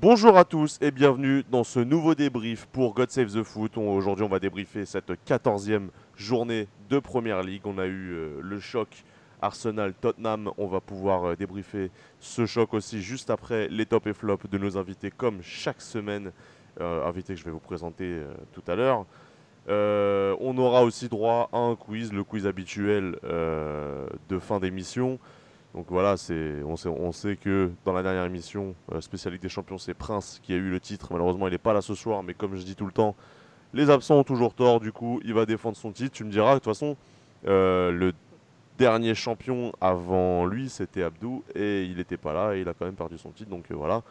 Bonjour à tous et bienvenue dans ce nouveau débrief pour God Save the Foot. Aujourd'hui, on va débriefer cette 14e journée de Première Ligue. On a eu euh, le choc Arsenal-Tottenham. On va pouvoir euh, débriefer ce choc aussi juste après les top et flops de nos invités, comme chaque semaine. Euh, invités que je vais vous présenter tout à l'heure. On aura aussi droit à un quiz, le quiz habituel de fin d'émission. Donc voilà, on, sait, que dans la dernière émission, euh, spéciale Ligue des Champions, c'est Prince qui a eu le titre. Malheureusement, il n'est pas là ce soir, mais comme je dis tout le temps, les absents ont toujours tort. Du coup, il va défendre son titre. Tu me diras, de toute façon, euh, le dernier champion avant lui, c'était Abdou, et il n'était pas là, et il a quand même perdu son titre. Donc euh, voilà.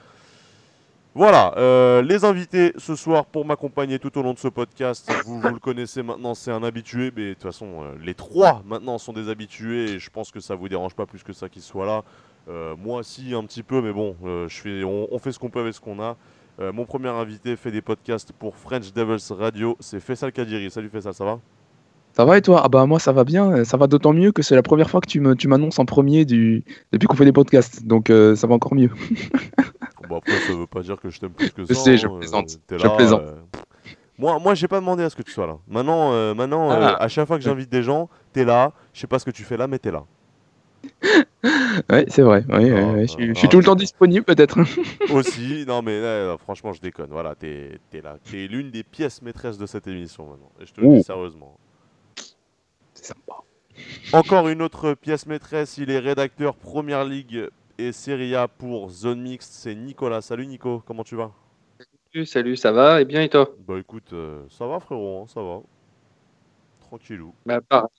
Voilà, euh, les invités ce soir pour m'accompagner tout au long de ce podcast, vous, le connaissez maintenant, c'est un habitué, mais de toute façon, euh, les trois maintenant sont des habitués et je pense que ça vous dérange pas plus que ça qu'ils soient là. Euh, moi, si, un petit peu, mais bon, on, fait ce qu'on peut avec ce qu'on a. Mon premier invité fait des podcasts pour French Devils Radio, c'est Faisal Kadiri. Salut Faisal, ça va? Ça va et toi? Ah bah moi ça va bien, ça va d'autant mieux que c'est la première fois que tu m'annonces en premier du... depuis qu'on fait des podcasts, donc euh, ça va encore mieux. Bon, après, ça veut pas dire que je t'aime plus que ça. Je sais, je hein, euh, plaisante, t'es je plaisante. euh, Moi, moi j'ai pas demandé à ce que tu sois là. Maintenant, euh, maintenant euh, Ah. à chaque fois que j'invite des gens, t'es là. Je sais pas ce que tu fais là, mais t'es là. Ouais, c'est vrai, ouais, Ah, ouais, je, suis- ah, je suis tout le temps disponible peut-être. Aussi, non mais là, franchement, je déconne. Voilà, t'es es là. T'es l'une des pièces maîtresses de cette émission maintenant. Et je te le dis sérieusement. Encore une autre pièce maîtresse. Il est rédacteur Première Ligue et Serie A pour Zone Mixte. C'est Nicolas. Salut Nico, comment tu vas? Salut, salut, ça va Et bien et toi? Bah écoute, euh, ça va frérot, hein, ça va. Tranquillou. Bah pareil.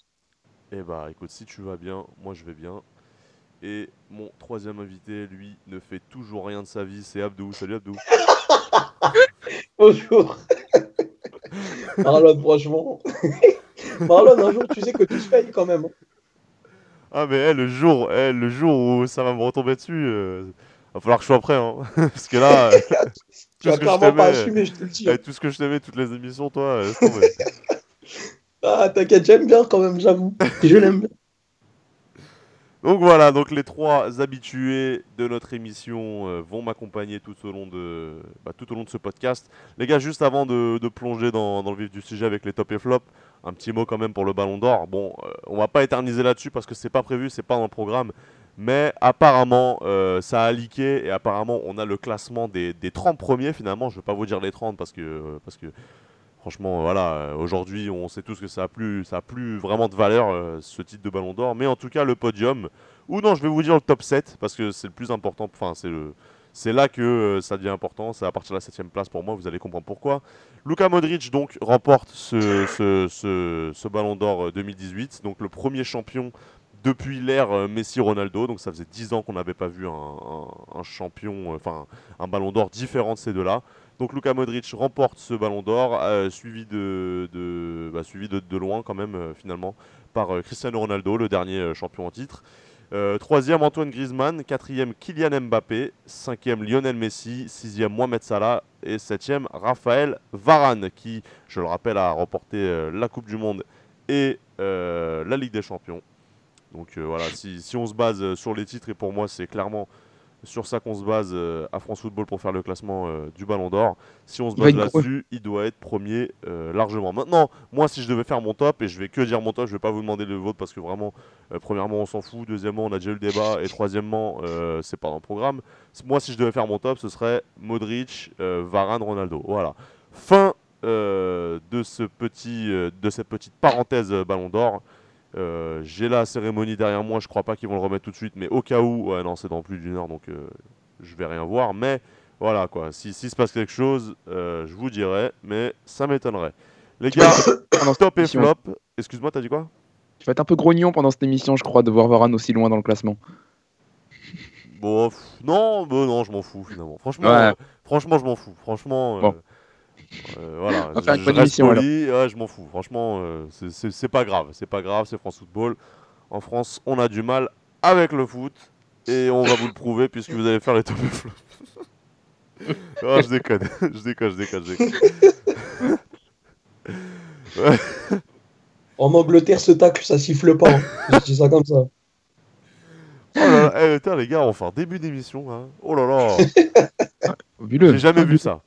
Eh bah écoute, si tu vas bien, moi je vais bien. Et mon troisième invité, lui, ne fait toujours rien de sa vie, c'est Abdou. Salut Abdou. Bonjour. Marlon, franchement. Marlon, un jour, tu sais que tu se payes quand même. hein. Ah mais eh, le jour, eh, le jour où ça va me retomber dessus, euh, va falloir que je sois prêt, hein. Parce que là, euh, Tu vas ce que je clairement pas t'aimais, assumer, je te le dis. tout ce que je t'aimais, toutes les émissions, toi, euh, laisse tomber. Ah, t'inquiète, j'aime bien quand même, j'avoue. Je l'aime bien. Donc voilà, donc les trois habitués de notre émission euh, vont m'accompagner tout au long de bah, tout au long de ce podcast. Les gars, juste avant de, de plonger dans, dans le vif du sujet avec les top et flops, un petit mot quand même pour le Ballon d'Or. Bon, euh, on va pas éterniser là-dessus parce que c'est pas prévu, c'est pas dans le programme. Mais apparemment, euh, ça a leaké et apparemment, on a le classement des, des 30 premiers finalement. Je vais pas vous dire les 30 parce que euh, parce que Franchement, voilà, aujourd'hui, on sait tous que ça a plus, ça a plus vraiment de valeur ce titre de Ballon d'Or, mais en tout cas le podium. Ou non, je vais vous dire le top 7 parce que c'est le plus important. Enfin, c'est le, c'est là que euh, ça devient important. C'est à partir de la 7 place pour moi. Vous allez comprendre pourquoi. Luka Modric donc remporte ce, Ballon d'Or euh, 2018, donc le premier champion depuis l'ère euh, Messi-Ronaldo. Donc ça faisait 10 ans qu'on n'avait pas vu un, champion, euh, enfin un Ballon d'Or différent de ces deux-là. Donc Luka Modric remporte ce ballon d'or, euh, suivi, bah, de, loin quand même euh, finalement par euh, Cristiano Ronaldo, le dernier euh, champion en titre. Euh, troisième Antoine Griezmann, quatrième Kylian Mbappé, cinquième Lionel Messi, sixième Mohamed Salah. Et septième Raphaël Varane qui, je le rappelle, a remporté euh, la Coupe du Monde et euh, la Ligue des Champions. Donc voilà, si, on se base sur les titres, et pour moi c'est clairement sur ça qu'on se base euh, à France Football pour faire le classement euh, du Ballon d'Or. Si on se base là-dessus, il doit être premier euh, largement. Maintenant, moi, si je devais faire mon top, et je vais que dire mon top, je vais pas vous demander le vôtre parce que vraiment, premièrement, on s'en fout. Deuxièmement, on a déjà eu le débat. Et troisièmement, c'est pas dans le programme. Moi, si je devais faire mon top, ce serait Modric, Varane, Ronaldo. Voilà. Fin de, ce petit, de cette petite parenthèse Ballon d'Or. Euh, J'ai la cérémonie derrière moi, je crois pas qu'ils vont le remettre tout de suite, mais au cas où, ouais, non, c'est dans plus d'une heure donc euh, je vais rien voir. Mais voilà quoi, si, s'il se passe quelque chose, euh, je vous dirai, mais ça m'étonnerait. Les gars, top et flop. Excuse-moi, t'as dit quoi? Tu vas être un peu grognon pendant cette émission, je crois, de voir Varane aussi loin dans le classement. Bon, pff, non, bah, non, je m'en fous finalement. Franchement, Ouais. euh, franchement, je m'en fous. Franchement, Bon. Euh, voilà, On va faire je, une je bonne reste émission, poli, ouais, je m'en fous. Franchement, euh, c'est- pas grave, c'est pas grave, c'est France Football. En France, on a du mal avec le foot et on va vous le prouver puisque vous allez faire les top flops. oh, je déconne, je déconne, je déconne, je déconne. Ouais. En Angleterre, ce tacle, ça siffle pas. hein. Je dis ça comme ça. Oh là là, eh, les gars, on va faire début d'émission. Hein. Oh là là. J'ai jamais vu ça.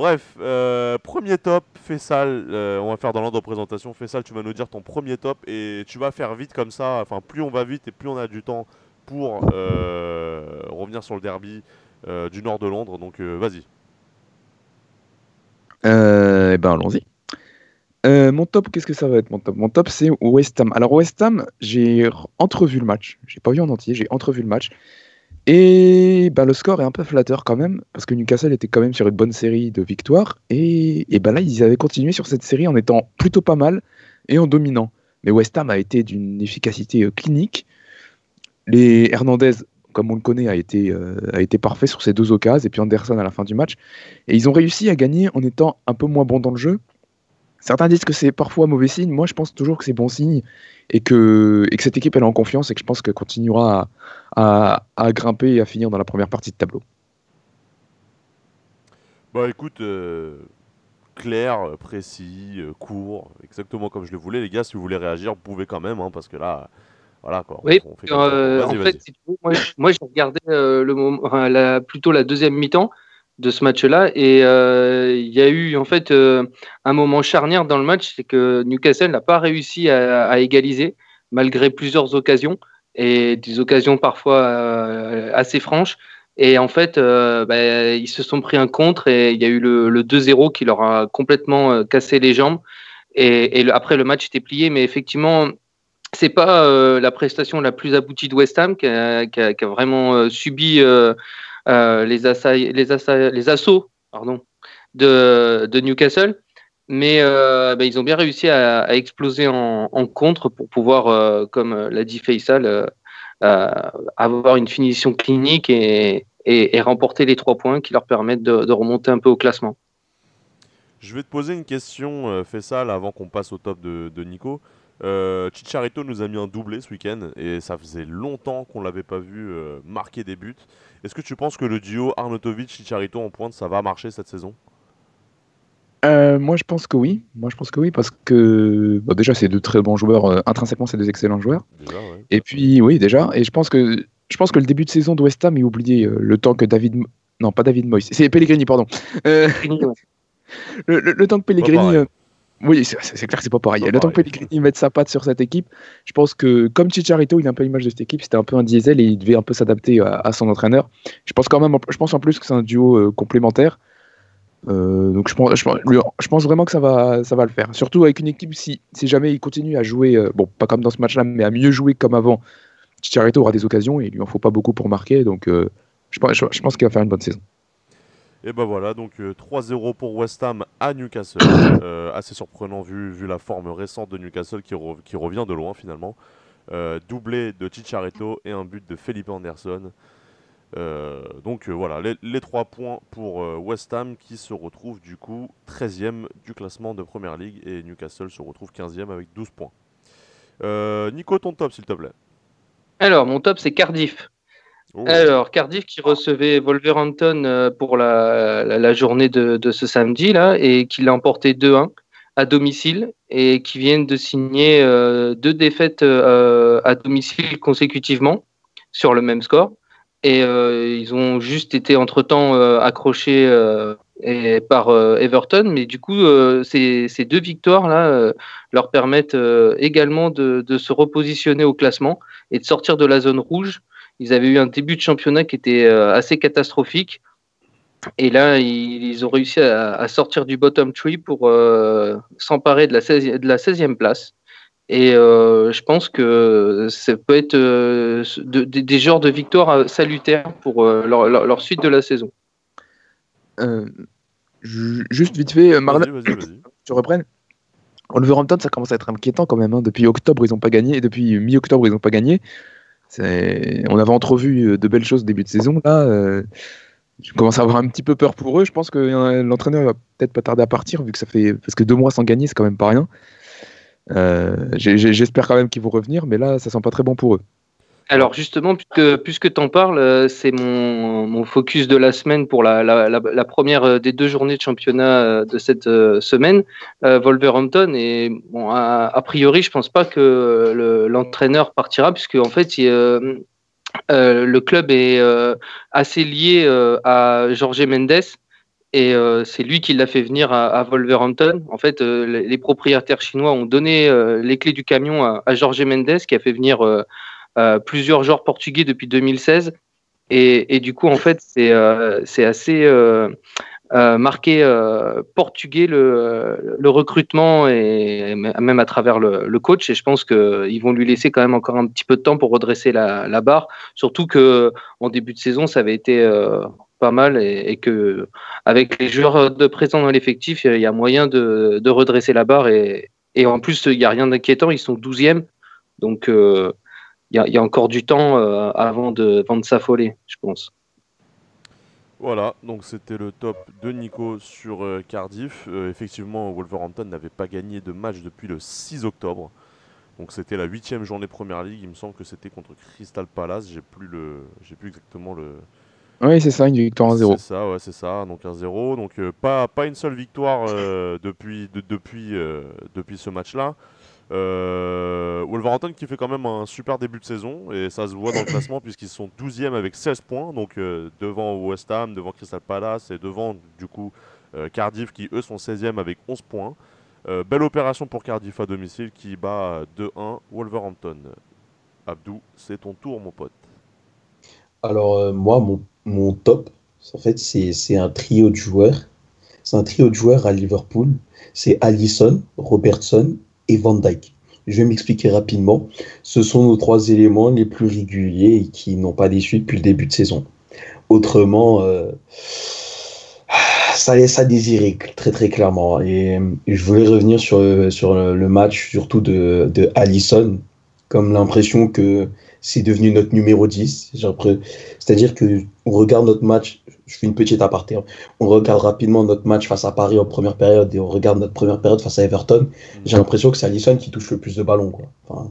Bref, euh, premier top, Fessal, euh, on va faire dans l'ordre de présentation. Fessal, tu vas nous dire ton premier top et tu vas faire vite comme ça. Enfin, plus on va vite et plus on a du temps pour euh, revenir sur le derby du nord de Londres. Donc, vas-y. Eh ben allons-y. Mon top, qu'est-ce que ça va être mon top? Mon top, c'est West Ham. Alors West Ham, j'ai entrevu le match. J'ai pas vu en entier, j'ai entrevu le match. Et ben, le score est un peu flatteur quand même, parce que Newcastle était quand même sur une bonne série de victoires. Et, et ben là, ils avaient continué sur cette série en étant plutôt pas mal et en dominant. Mais West Ham a été d'une efficacité euh, clinique. Les Hernandez, comme on le connaît, a été, euh, a été parfait sur ces deux occasions, et puis Anderson à la fin du match. Et ils ont réussi à gagner en étant un peu moins bons dans le jeu. Certains disent que c'est parfois mauvais signe. Moi, je pense toujours que c'est bon signe et que, et que cette équipe elle est en confiance et que je pense qu'elle continuera à, à- à grimper et à finir dans la première partie de tableau. Bah écoute, euh, clair, précis, euh, court, exactement comme je le voulais. Les gars, si vous voulez réagir, vous pouvez quand même, hein, parce que là, voilà quoi. on- Oui, on fait euh, en fait, si tu veux, moi, moi, j'ai regardé euh, le moment, enfin, la- plutôt la deuxième mi-temps de ce match-là, et euh, il y a eu en fait euh, un moment charnière dans le match, c'est que Newcastle n'a pas réussi à, égaliser malgré plusieurs occasions et des occasions parfois euh, assez franches. Et en fait, bah, ils se sont pris un contre et il y a eu le, le 2-0 qui leur a complètement cassé les jambes. Et, après, le match était plié, mais effectivement, c'est pas la prestation la plus aboutie de West Ham qui a, vraiment subi euh, les, les, les assauts pardon, de, de Newcastle. Mais euh, bah, ils ont bien réussi à, exploser en, en contre pour pouvoir, euh, comme l'a dit Faisal, avoir une finition clinique et, et- remporter les trois points qui leur permettent de, remonter un peu au classement. Je vais te poser une question, Fessal, avant qu'on passe au top de, de Nico. Euh, Chicharito nous a mis un doublé ce week-end et ça faisait longtemps qu'on l'avait pas vu euh, marquer des buts. Est-ce que tu penses que le duo Arnautovic-Chicharito en pointe, ça va marcher cette saison? Euh, moi, je pense que oui. Moi, je pense que oui parce que bon, déjà, c'est deux très bons joueurs. euh, intrinsèquement, c'est deux excellents joueurs. Déjà, ouais. Et puis, oui, déjà. Et je pense que je pense que le début de saison de West Ham est oublié euh, le temps que David, non, pas David Moyes, c'est Pellegrini, pardon. Euh, le, le- le temps que Pellegrini. Oui, c'est clair que c'est pas pareil. Pas le temps que pareil. Pellegrini mette sa patte sur cette équipe, je pense que comme Chicharito, il a un peu l'image de cette équipe, c'était un peu un diesel et il devait un peu s'adapter à, à son entraîneur. Je pense quand même, je pense en plus que c'est un duo euh, complémentaire. Euh, donc je pense, je, pense- lui- je pense vraiment que ça va, ça va le faire. Surtout avec une équipe, si, si jamais il continue à jouer, euh, bon, pas comme dans ce match-là, mais à mieux jouer comme avant, Chicharito aura des occasions et il lui en faut pas beaucoup pour marquer. Donc je pense qu'il va faire une bonne saison. Et ben voilà, donc euh, 3-0 pour West Ham à Newcastle. Euh, assez surprenant vu, la forme récente de Newcastle qui, re- qui revient de loin finalement. Euh, doublé de Chicharito et un but de Felipe Anderson. Euh, donc euh, voilà, les, les trois points pour euh, West Ham qui se retrouve du coup 13e du classement de Première League et Newcastle se retrouve 15e avec 12 points. Euh, Nico, ton top s'il te plaît. Alors, mon top, c'est Cardiff. Oh. Alors, Cardiff qui recevait Wolverhampton euh, pour la, journée de, ce samedi là et qui l'a emporté 2-1 à domicile et qui viennent de signer euh, deux défaites euh, à domicile consécutivement sur le même score. Et ils ont juste été entre-temps accrochés par Everton, mais du coup, ces, deux victoires-là leur permettent également de se repositionner au classement et de sortir de la zone rouge. Ils avaient eu un début de championnat qui était euh, assez catastrophique. Et là, ils, ils ont réussi à, à sortir du bottom tree pour euh, s'emparer de la 16e, de la 16e place. Et euh, je pense que ça peut être euh, de- de- des genres de victoires salutaires pour euh, leur, leur- leur suite de la saison. Euh, ju- juste vite fait, Marlon, tu reprennes Wolverhampton, ça commence à être inquiétant quand même. hein. Depuis octobre, ils n'ont pas gagné. Et depuis mi-octobre, ils n'ont pas gagné. On avait entrevu euh, de belles choses début de saison. Là, euh, je commence à avoir un petit peu peur pour eux. Je pense que euh, l'entraîneur va peut-être pas tarder à partir, vu que ça fait. Parce que deux mois sans gagner, c'est quand même pas rien. J'espère quand même qu'ils vont revenir, mais là, ça sent pas très bon pour eux. Alors justement, puisque, puisque tu en parles, euh, c'est mon, focus de la semaine pour la, la, première euh, des deux journées de championnat euh, de cette semaine, Wolverhampton. Et a, priori, je pense pas que le- l'entraîneur partira, puisque en fait, le club est assez lié à Jorge Mendes et c'est lui qui l'a fait venir à, Wolverhampton. En fait, les, propriétaires chinois ont donné les clés du camion à, à, Jorge Mendes qui a fait venir plusieurs joueurs portugais depuis 2016. Et, du coup, en fait, c'est assez euh, marqué euh, portugais le, recrutement et même à travers le, coach. Et je pense qu'ils vont lui laisser quand même encore un petit peu de temps pour redresser la, barre. Surtout que en début de saison, ça avait été euh, pas mal et, et, que avec les joueurs de présent dans l'effectif, il y a moyen de, de redresser la barre. Et, et en plus, il n'y a rien d'inquiétant. Ils sont 12e. Donc, il y, a, y, a encore du temps avant de, avant de s'affoler, je pense. Voilà, donc c'était le top de Nico sur euh, Cardiff. Euh, effectivement, Wolverhampton n'avait pas gagné de match depuis le 6 octobre. Donc c'était la huitième journée Première Ligue. Il me semble que c'était contre Crystal Palace. J'ai plus le, j'ai plus exactement le. Oui, c'est ça, une victoire 1-0. C'est ça, ouais, c'est ça. Donc 1-0. Donc euh, pas, pas une seule victoire depuis, depuis, depuis ce match-là. Euh, Wolverhampton qui fait quand même un super début de saison et ça se voit dans le classement puisqu'ils sont 12e avec 16 points, donc euh, devant West Ham, devant Crystal Palace et devant du coup euh, Cardiff qui eux sont 16e avec 11 points. Belle opération pour Cardiff à domicile qui bat 2-1 Wolverhampton. Abdou, c'est ton tour mon pote. Alors moi mon, mon top, en fait c'est un trio de joueurs. C'est un trio de joueurs à Liverpool. C'est Allison, Robertson Van Dyke. Je vais m'expliquer rapidement. Ce sont nos trois éléments les plus réguliers qui n'ont pas déçu depuis le début de saison. Autrement, euh, ça laisse à désirer très très clairement. Et je voulais revenir sur, sur le match surtout de, de Allison, comme l'impression que c'est devenu notre numéro 10. C'est-à-dire que on regarde notre match, je fais une petite aparté, on regarde rapidement notre match face à Paris en première période et on regarde notre première période face à Everton. Mm. J'ai l'impression que c'est Alisson qui touche le plus de ballons. Quoi. Enfin,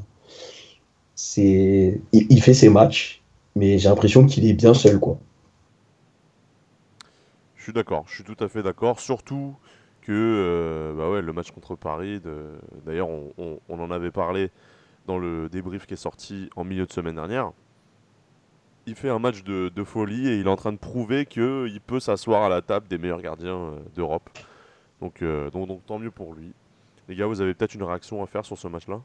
c'est... Il, fait ses matchs, mais j'ai l'impression qu'il est bien seul. Quoi. Je suis d'accord, je suis tout à fait d'accord. Surtout que euh, bah ouais, le match contre Paris, de... d'ailleurs on, on en avait parlé dans le débrief qui est sorti en milieu de semaine dernière. Il fait un match de, folie et il est en train de prouver qu'il peut s'asseoir à la table des meilleurs gardiens euh, d'Europe. Euh, donc, donc, tant mieux pour lui. Les gars, vous avez peut-être une réaction à faire sur ce match-là?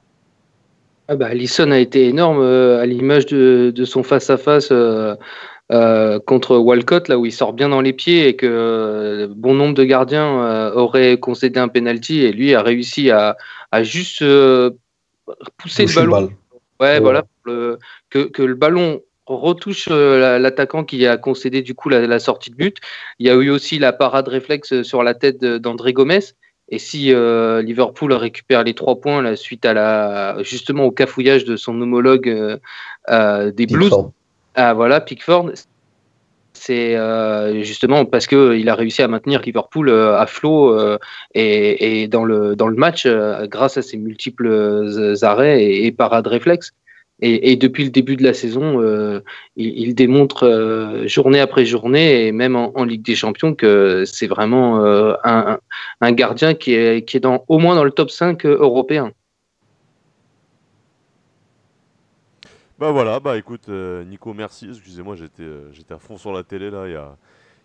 Ah bah, Alisson a été énorme euh, à l'image de, son face-à-face contre Walcott, là où il sort bien dans les pieds et que bon nombre de gardiens auraient concédé un penalty et lui a réussi à, à juste pousser le ballon. Ouais, voilà, que, que, le ballon retouche euh, l'attaquant qui a concédé du coup la, sortie de but. Il y a eu aussi la parade réflexe sur la tête d'André Gomez. Et si euh, Liverpool récupère les trois points suite à la justement au cafouillage de son homologue euh, des Blues, ah, voilà Pickford, c'est euh, justement parce qu'il euh, a réussi à maintenir Liverpool euh, à flot et, dans, le, dans le match grâce à ses multiples arrêts et, parades réflexes. Et, depuis le début de la saison, il, démontre journée après journée, et même en, Ligue des Champions, que c'est vraiment un, un, gardien qui est, qui est dans, au moins dans le top 5 européen. Bah voilà, bah écoute, euh, Nico, merci. Excusez-moi, j'étais euh, j'étais à fond sur la télé là. Il y a,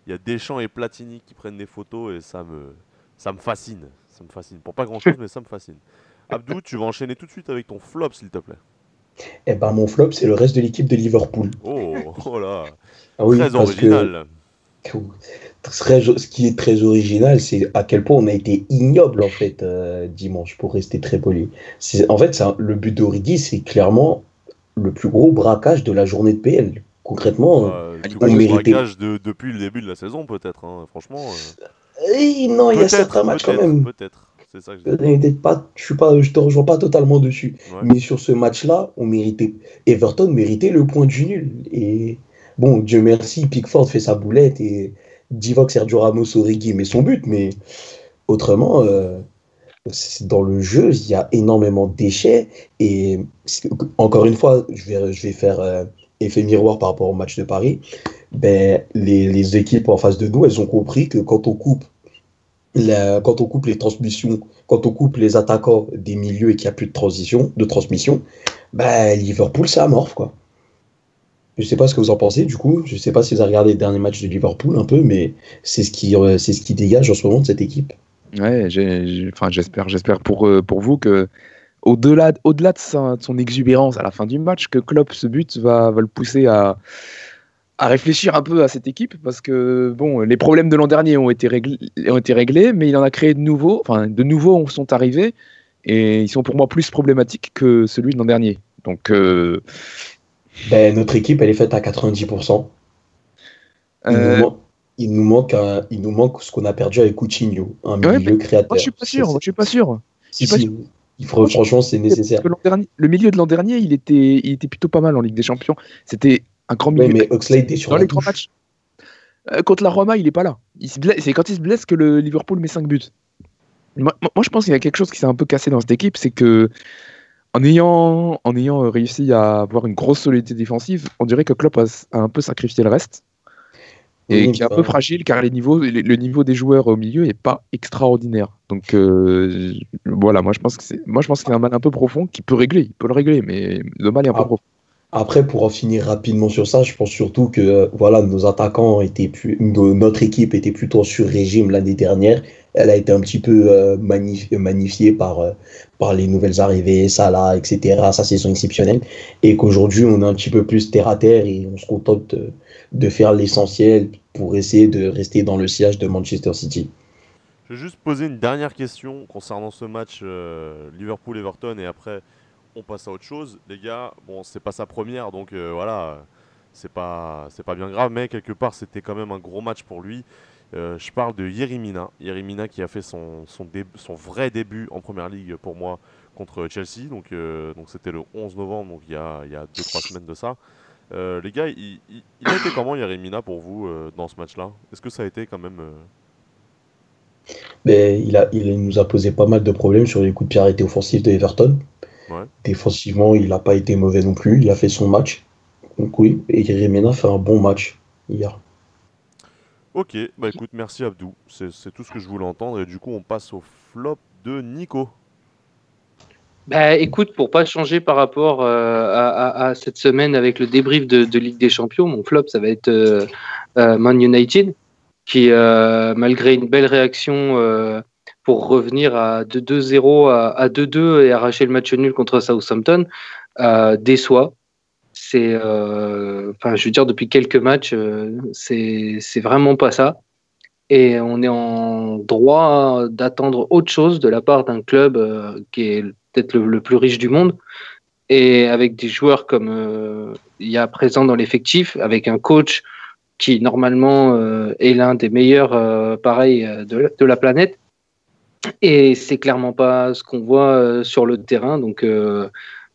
y a Deschamps et Platini qui prennent des photos et ça me, ça me fascine. Ça me fascine. Pour pas grand chose, mais ça me fascine. Abdou, tu vas enchaîner tout de suite avec ton flop, s'il te plaît. Eh ben, mon flop, c'est le reste de l'équipe de Liverpool. Oh, oh là ah Très original. ce qui est très original, c'est à quel point on a été ignoble en fait euh, dimanche, pour rester très poli. En fait, le but d'Origi, c'est clairement le plus gros braquage de la journée de PL. Concrètement, euh, on méritait. braquage de, depuis le début de la saison, peut-être. Hein, franchement. Euh... non, il y a certains matchs quand même. Peut-être. C'est ça que je pas, je suis pas, je te rejoins pas totalement dessus. Mais sur ce match-là, on méritait. Everton méritait le point du nul. Et bon, Dieu merci, Pickford fait sa boulette et Divock Sergio Ramos Origi met son but. Mais autrement, euh, dans le jeu, il y a énormément de déchets. Et encore une fois, je vais, je vais faire euh, effet miroir par rapport au match de Paris. Ben, les, les, équipes en face de nous, elles ont compris que quand on coupe, quand on coupe les transmissions, quand on coupe les attaquants des milieux et qu'il n'y a plus de transition, de transmission, ben, Liverpool, c'est amorphe. Quoi. Je sais pas ce que vous en pensez, du coup. Je sais pas si vous avez regardé les derniers matchs de Liverpool un peu, mais c'est ce qui, euh, ce qui dégage en ce moment de cette équipe. Ouais, j'espère, j'espère pour, euh, pour vous que au-delà, au-delà de, de son exubérance à la fin du match, que Klopp, ce but va, va le pousser à, à réfléchir un peu à cette équipe parce que bon, les problèmes de l'an dernier ont été réglés, ont été réglés, mais il en a créé de nouveaux. Enfin, de nouveaux sont arrivés et ils sont pour moi plus problématiques que celui de l'an dernier. Donc, euh, Ben, notre équipe, elle est faite à 90%. Il, euh, nous, il, nous manque un- il nous manque ce qu'on a perdu avec Coutinho, un Ouais, milieu créateur. moi, je suis pas sûr. moi, je suis pas sûr. Si, il faut- franchement, c'est nécessaire. Dernier- le milieu de l'an dernier, il était, il était plutôt pas mal en Ligue des Champions. C'était un grand milieu. Ouais, mais Oxlade est sur Dans la les trois matchs. Euh, contre la Roma, il est pas là. C'est quand il se blesse que le Liverpool met 5 buts. Moi, je pense qu'il y a quelque chose qui s'est un peu cassé dans cette équipe, c'est que en ayant, en ayant euh, réussi à avoir une grosse solidité défensive, on dirait que Klopp a, a un peu sacrifié le reste et Oui, qui est un enfin, peu fragile car les niveaux, le, le niveau des joueurs au milieu est pas extraordinaire. Donc euh, voilà, moi je pense que c'est, moi je pense qu'il y a un mal un peu profond qui peut régler, il peut le régler, mais le mal est un peu Ah. profond. Après, pour en finir rapidement sur ça, je pense surtout que euh, voilà, nos attaquants étaient plus, notre équipe était plutôt sur régime l'année dernière. Elle a été un petit peu euh, magnif- magnifiée par, euh, par les nouvelles arrivées, Salah, etc., sa saison exceptionnelle. Et qu'aujourd'hui, on est un petit peu plus terre à terre et on se contente de, faire l'essentiel pour essayer de rester dans le sillage de Manchester City. Je vais juste poser une dernière question concernant ce match Liverpool-Everton et après on passe à autre chose. Les gars, bon, c'est pas sa première donc euh, voilà, c'est pas, pas bien grave, mais quelque part c'était quand même un gros match pour lui. Euh, je parle de Yerimina. Yerimina qui a fait son, son, vrai début en première ligue pour moi contre Chelsea. Donc euh, donc c'était le 11 novembre, donc il y a 2-3 semaines de ça. Les gars, il, a été comment Yerimina pour vous dans ce match-là? Est-ce que ça a été quand même. Mais il, a, il nous a posé pas mal de problèmes sur les coups de pied arrêtés offensifs de Everton. Ouais. Défensivement, il n'a pas été mauvais non plus. Il a fait son match. Donc oui, et Remena fait un bon match hier. Ok, bah écoute, merci Abdou. C'est c'est tout ce que je voulais entendre. Et du coup, on passe au flop de Nico. Bah, écoute, pour pas changer par rapport euh, à, à- à cette semaine avec le débrief de, de Ligue des Champions, mon flop, ça va être euh, euh, Man United, qui, euh, malgré une belle réaction euh, pour revenir à 2-2-0 à, à 2-2 et arracher le match nul contre Southampton, euh, déçoit. C'est, euh, enfin, je veux dire, depuis quelques matchs, euh, c'est c'est vraiment pas ça. Et on est en droit d'attendre autre chose de la part d'un club euh, qui est peut-être le, plus riche du monde, et avec des joueurs comme euh, il y a présent dans l'effectif, avec un coach qui normalement euh, est l'un des meilleurs, pareil, de, de la planète. Et c'est clairement pas ce qu'on voit euh, sur le terrain. Donc, euh,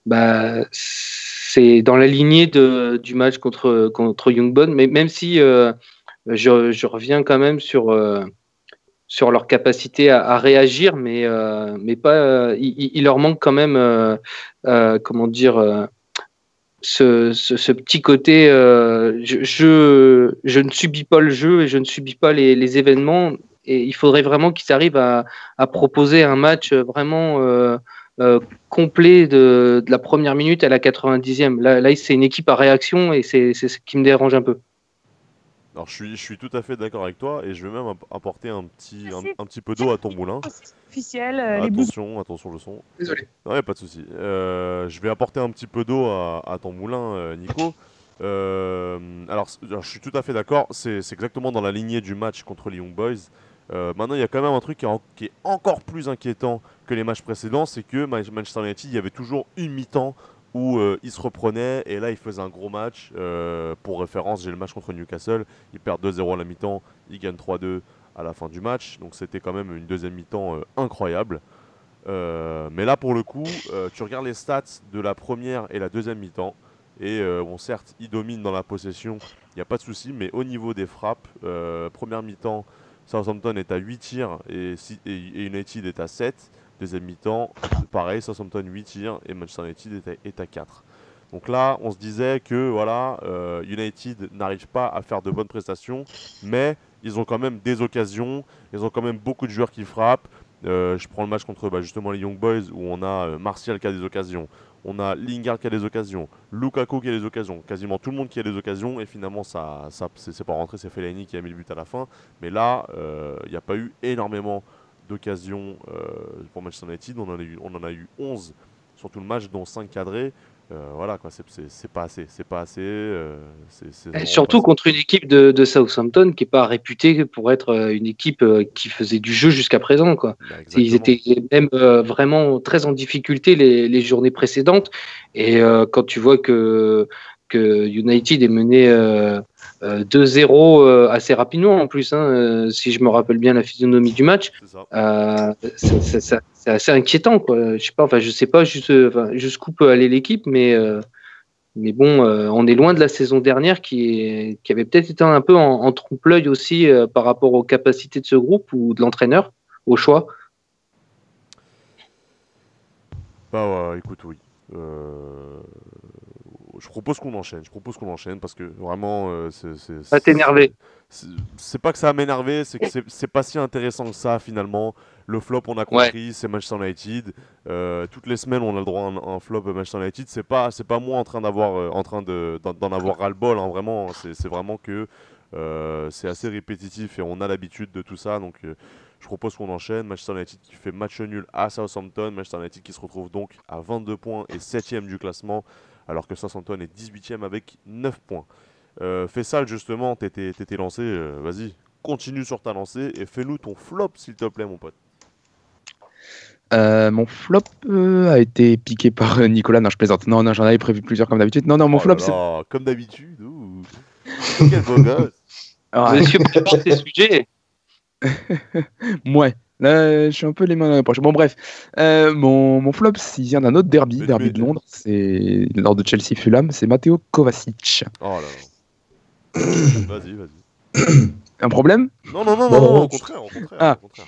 bah, c'est dans la lignée du match contre, contre mais même si euh, je, reviens quand même sur, sur leur capacité à, réagir, mais, mais pas, il, leur manque quand même, comment dire, ce, ce, petit côté, je, je, ne subis pas le jeu et je ne subis pas les événements. Et il faudrait vraiment qu'ils arrivent à, à proposer un match vraiment euh, euh, complet de, de la première minute à la 90e. Là, là c'est une équipe à réaction et c'est ce qui me dérange un peu. Alors, je suis, je suis tout à fait d'accord avec toi. Et je vais même app- apporter un petit, un, un petit peu d'eau à ton moulin. officiel, euh. Attention, attention le son. Désolé. Ouais, pas de souci. Euh, je vais apporter un petit peu d'eau à, à ton moulin, euh, Nico. Euh, alors, je suis tout à fait d'accord. C'est c'est exactement dans la lignée du match contre les Young Boys. Euh, maintenant, il y a quand même un truc qui est, encore plus inquiétant que les matchs précédents, c'est que Ma- Manchester United, il y avait toujours une mi-temps où euh, ils se reprenaient et là, ils faisaient un gros match. Euh, pour référence, j'ai le match contre Newcastle. Ils perdent 2-0 à la mi-temps, ils gagnent 3-2 à la fin du match. Donc, c'était quand même une deuxième mi-temps incroyable. Mais là, pour le coup, tu regardes les stats de la première et la deuxième mi-temps. Et bon, certes, ils dominent dans la possession, il n'y a pas de souci. Mais au niveau des frappes, première mi-temps, Southampton est à 8 tirs et, United est à 7. Deuxième mi-temps, pareil, Southampton 8 tirs et Manchester United est à, est à 4. Donc là, on se disait que voilà, euh, United n'arrive pas à faire de bonnes prestations, mais ils ont quand même des occasions, ils ont quand même beaucoup de joueurs qui frappent. Euh, je prends le match contre bah, justement les Young Boys où on a euh, Martial qui a des occasions, On a Lingard qui a des occasions, Lukaku qui a des occasions, quasiment tout le monde qui a des occasions. Et finalement, ça, ça c'est pas rentré, c'est Fellaini qui a mis le but à la fin. Mais là, il n'y a pas eu énormément d'occasions pour Manchester United. On en, a eu, on en a eu 11 sur tout le match, dont 5 cadrés. Euh, voilà, quoi, c'est pas assez. C'est pas assez. Euh, surtout contre une équipe de, Southampton qui n'est pas réputée pour être euh, une équipe qui faisait du jeu jusqu'à présent. Quoi. Bah, Ils étaient même vraiment très en difficulté les, les journées précédentes. Et quand tu vois que, que United est mené 2-0 assez rapidement en plus, hein, si je me rappelle bien la physionomie du match, ça c'est assez inquiétant quoi. Je sais pas, enfin je sais pas jusqu'où peut aller l'équipe, mais euh, mais bon, euh, on est loin de la saison dernière qui, qui avait peut-être été un peu en, trompe-l'œil aussi euh, par rapport aux capacités de ce groupe ou de l'entraîneur au choix. Bah ouais, écoute oui. Je propose qu'on enchaîne. Je propose qu'on enchaîne parce que vraiment c'est. Pas t'énerver. C'est pas que ça va m'énerver, c'est que c'est pas si intéressant que ça finalement. Le flop, on a compris, c'est Manchester United. Euh, toutes les semaines, on a le droit à un, flop Manchester United. C'est pas, c'est pas moi en train d'avoir, euh, en train de, d'en avoir ras le bol. Hein, vraiment, c'est, vraiment que euh, c'est assez répétitif et on a l'habitude de tout ça. Donc, je propose qu'on enchaîne. Manchester United qui fait match nul à Southampton. Manchester United qui se retrouve donc à 22 points et 7ème du classement, alors que Southampton est 18ème avec 9 points. fais ça justement, t'étais, lancé. vas-y, continue sur ta lancée et fais-nous ton flop, s'il te plaît, mon pote. Euh, mon flop euh, a été piqué par euh, Nicolas. Non, je plaisante. Non, non, j'en avais prévu plusieurs comme d'habitude. Non, non, mon oh flop, c'est. Comme d'habitude. Quel beau gosse. Monsieur prépare tes sujets? ouais. Là, je suis un peu les mains dans les poches. Bon, bref. mon, mon flop, s'il y en a un autre derby, derby de Londres, c'est lors de Chelsea-Fulham, c'est Matteo Kovacic. Oh là là. vas-y, vas-y. Un problème? Non non, non, non, non, au contraire, au contraire. Ah. Au contraire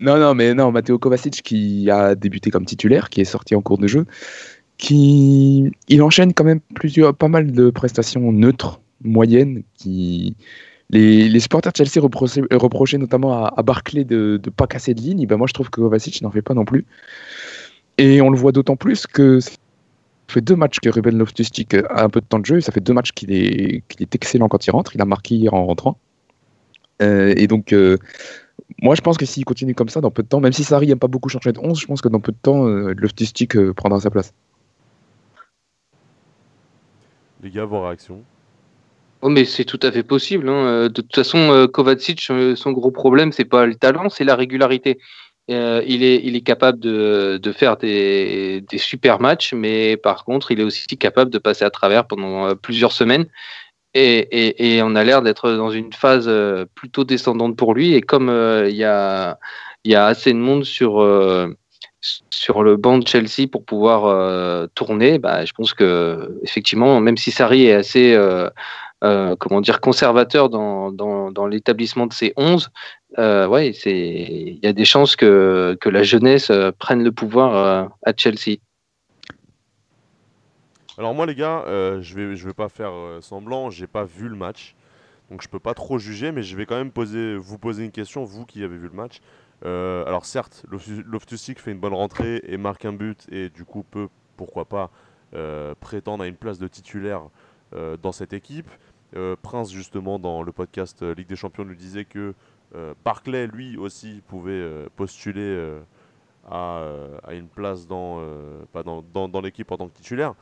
non, non, mais non, Matteo Kovacic qui a débuté comme titulaire, qui est sorti en cours de jeu, qui il enchaîne quand même plusieurs, pas mal de prestations neutres, moyennes, qui les, supporters de Chelsea reprochaient, notamment à, Barclay de ne pas casser de ligne. Ben moi, je trouve que Kovacic n'en fait pas non plus. Et on le voit d'autant plus que ça fait deux matchs que Ruben Loftus-Cheek a un peu de temps de jeu. Ça fait deux matchs qu'il est, est excellent quand il rentre. Il a marqué hier en rentrant. Euh, et donc, euh, moi, je pense que s'il continue comme ça, dans peu de temps, même si Sarri n'aime pas beaucoup changer de 11, je pense que dans peu de temps, euh, Loftus-Cheek euh, prendra sa place. Les gars, vos réactions? Oh, mais c'est tout à fait possible. Hein. Euh, de toute façon, Kovacic, son gros problème, c'est pas le talent, c'est la régularité. il, est, il est capable de, de faire des, des, super matchs, mais par contre, il est aussi capable de passer à travers pendant plusieurs semaines. Et, on a l'air d'être dans une phase euh, plutôt descendante pour lui. Et comme euh, il y, a, assez de monde sur, euh, sur le banc de Chelsea pour pouvoir tourner, bah, je pense que effectivement, même si Sarri est assez comment dire conservateur dans, l'établissement de ses 11, ouais, il y a des chances que, que la jeunesse prenne le pouvoir à Chelsea. Alors moi les gars, euh, je vais je vais pas faire euh, semblant, j'ai pas vu le match, donc je peux pas trop juger, mais je vais quand même poser, vous poser une question, vous qui avez vu le match. Euh, alors certes, Loftus-Cheek fait une bonne rentrée et marque un but et du coup peut, pourquoi pas, prétendre à une place de titulaire dans cette équipe. Prince justement dans le podcast Ligue des Champions nous disait que Barclay lui aussi pouvait postuler à, une place dans, dans, dans l'équipe en tant que titulaire.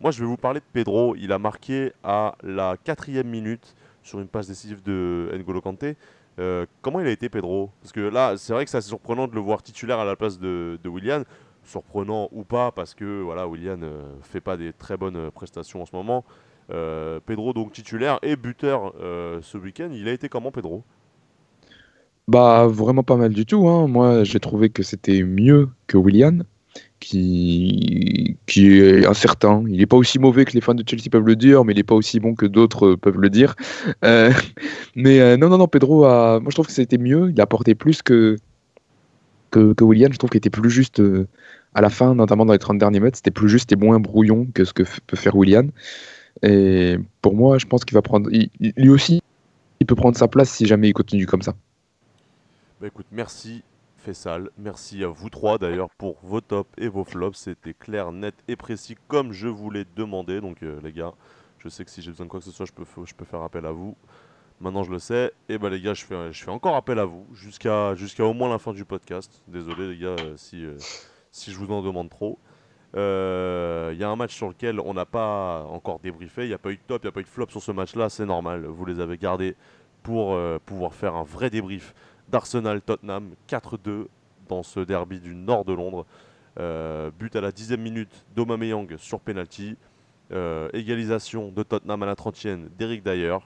Moi, je vais vous parler de Pedro. Il a marqué à la quatrième minute sur une passe décisive de N'Golo Kanté. Euh, comment il a été, Pedro? Parce que là, c'est vrai que c'est assez surprenant de le voir titulaire à la place de, William. Surprenant ou pas, parce que voilà, William ne euh, fait pas des très bonnes euh, prestations en ce moment. Pedro, donc titulaire et buteur ce week-end. Il a été comment, Pedro? Bah, vraiment pas mal du tout. Hein. Moi, j'ai trouvé que c'était mieux que William qui, qui est incertain. Il n'est pas aussi mauvais que les fans de Chelsea peuvent le dire, mais il n'est pas aussi bon que d'autres peuvent le dire. Euh, mais euh, non, non, non, Pedro, a, moi je trouve que c'était mieux. Il a apporté plus que, que, William. Je trouve qu'il était plus juste euh, à la fin, notamment dans les 30 derniers mètres. C'était plus juste et moins brouillon que ce que peut faire William. Et pour moi, je pense qu'il va prendre. lui aussi, il peut prendre sa place si jamais il continue comme ça. Bah écoute, merci Fessal. Merci à vous trois d'ailleurs pour vos tops et vos flops. C'était clair, net et précis comme je vous l'ai demandé. Donc euh, les gars, je sais que si j'ai besoin de quoi que ce soit, je peux, je peux faire appel à vous. Maintenant je le sais. Et bah les gars, je fais, je fais encore appel à vous jusqu'à jusqu'à au moins la fin du podcast. Désolé les gars euh, si, euh, si je vous en demande trop. Il y a un match sur lequel on n'a pas encore débriefé. Il n'y a pas eu de top, il n'y a pas eu de flop sur ce match-là. C'est normal. Vous les avez gardés pour pouvoir faire un vrai débrief d'Arsenal-Tottenham, 4-2 dans ce derby du nord de Londres. Euh, but à la dixième minute d'Aubameyang sur penalty. Euh, égalisation de Tottenham à la 30e d'Eric Dyer.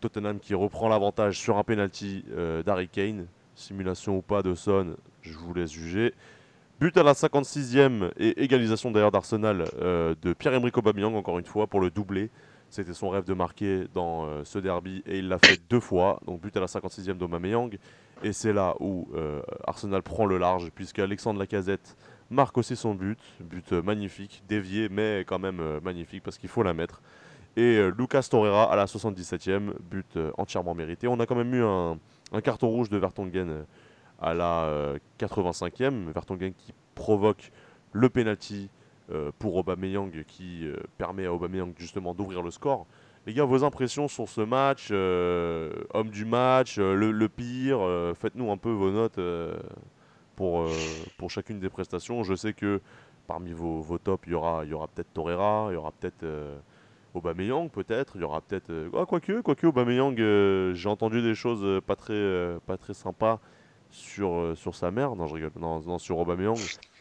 Tottenham qui reprend l'avantage sur un penalty euh, d'Harry Kane. Simulation ou pas de Son, je vous laisse juger. But à la 56e et égalisation d'ailleurs d'Arsenal de Pierre-Emerick Aubameyang encore une fois pour le doubler. C'était son rêve de marquer dans euh, ce derby et il l'a fait deux fois. Donc but à la 56e d'Aubameyang. Et c'est là où euh, Arsenal prend le large puisque Alexandre Lacazette marque aussi son but. But euh, magnifique, dévié mais quand même magnifique parce qu'il faut la mettre. Et Lucas Torreira à la 77e, but entièrement mérité. On a quand même eu un, un carton rouge de Vertonghen à la 85e. Vertonghen qui provoque le penalty euh, pour Aubameyang qui euh, permet à Aubameyang justement d'ouvrir le score. Les gars, vos impressions sur ce match, euh, homme du match, le, pire, faites-nous un peu vos notes pour, pour chacune des prestations. Je sais que parmi vos, vos tops, il y aura, y aura peut-être Torreira, il y aura peut-être Aubameyang peut-être, il y aura peut-être... Ah, quoique, quoique Aubameyang, j'ai entendu des choses pas très, pas très sympas sur, sur sa mère. Non, je rigole. Non, non sur Aubameyang.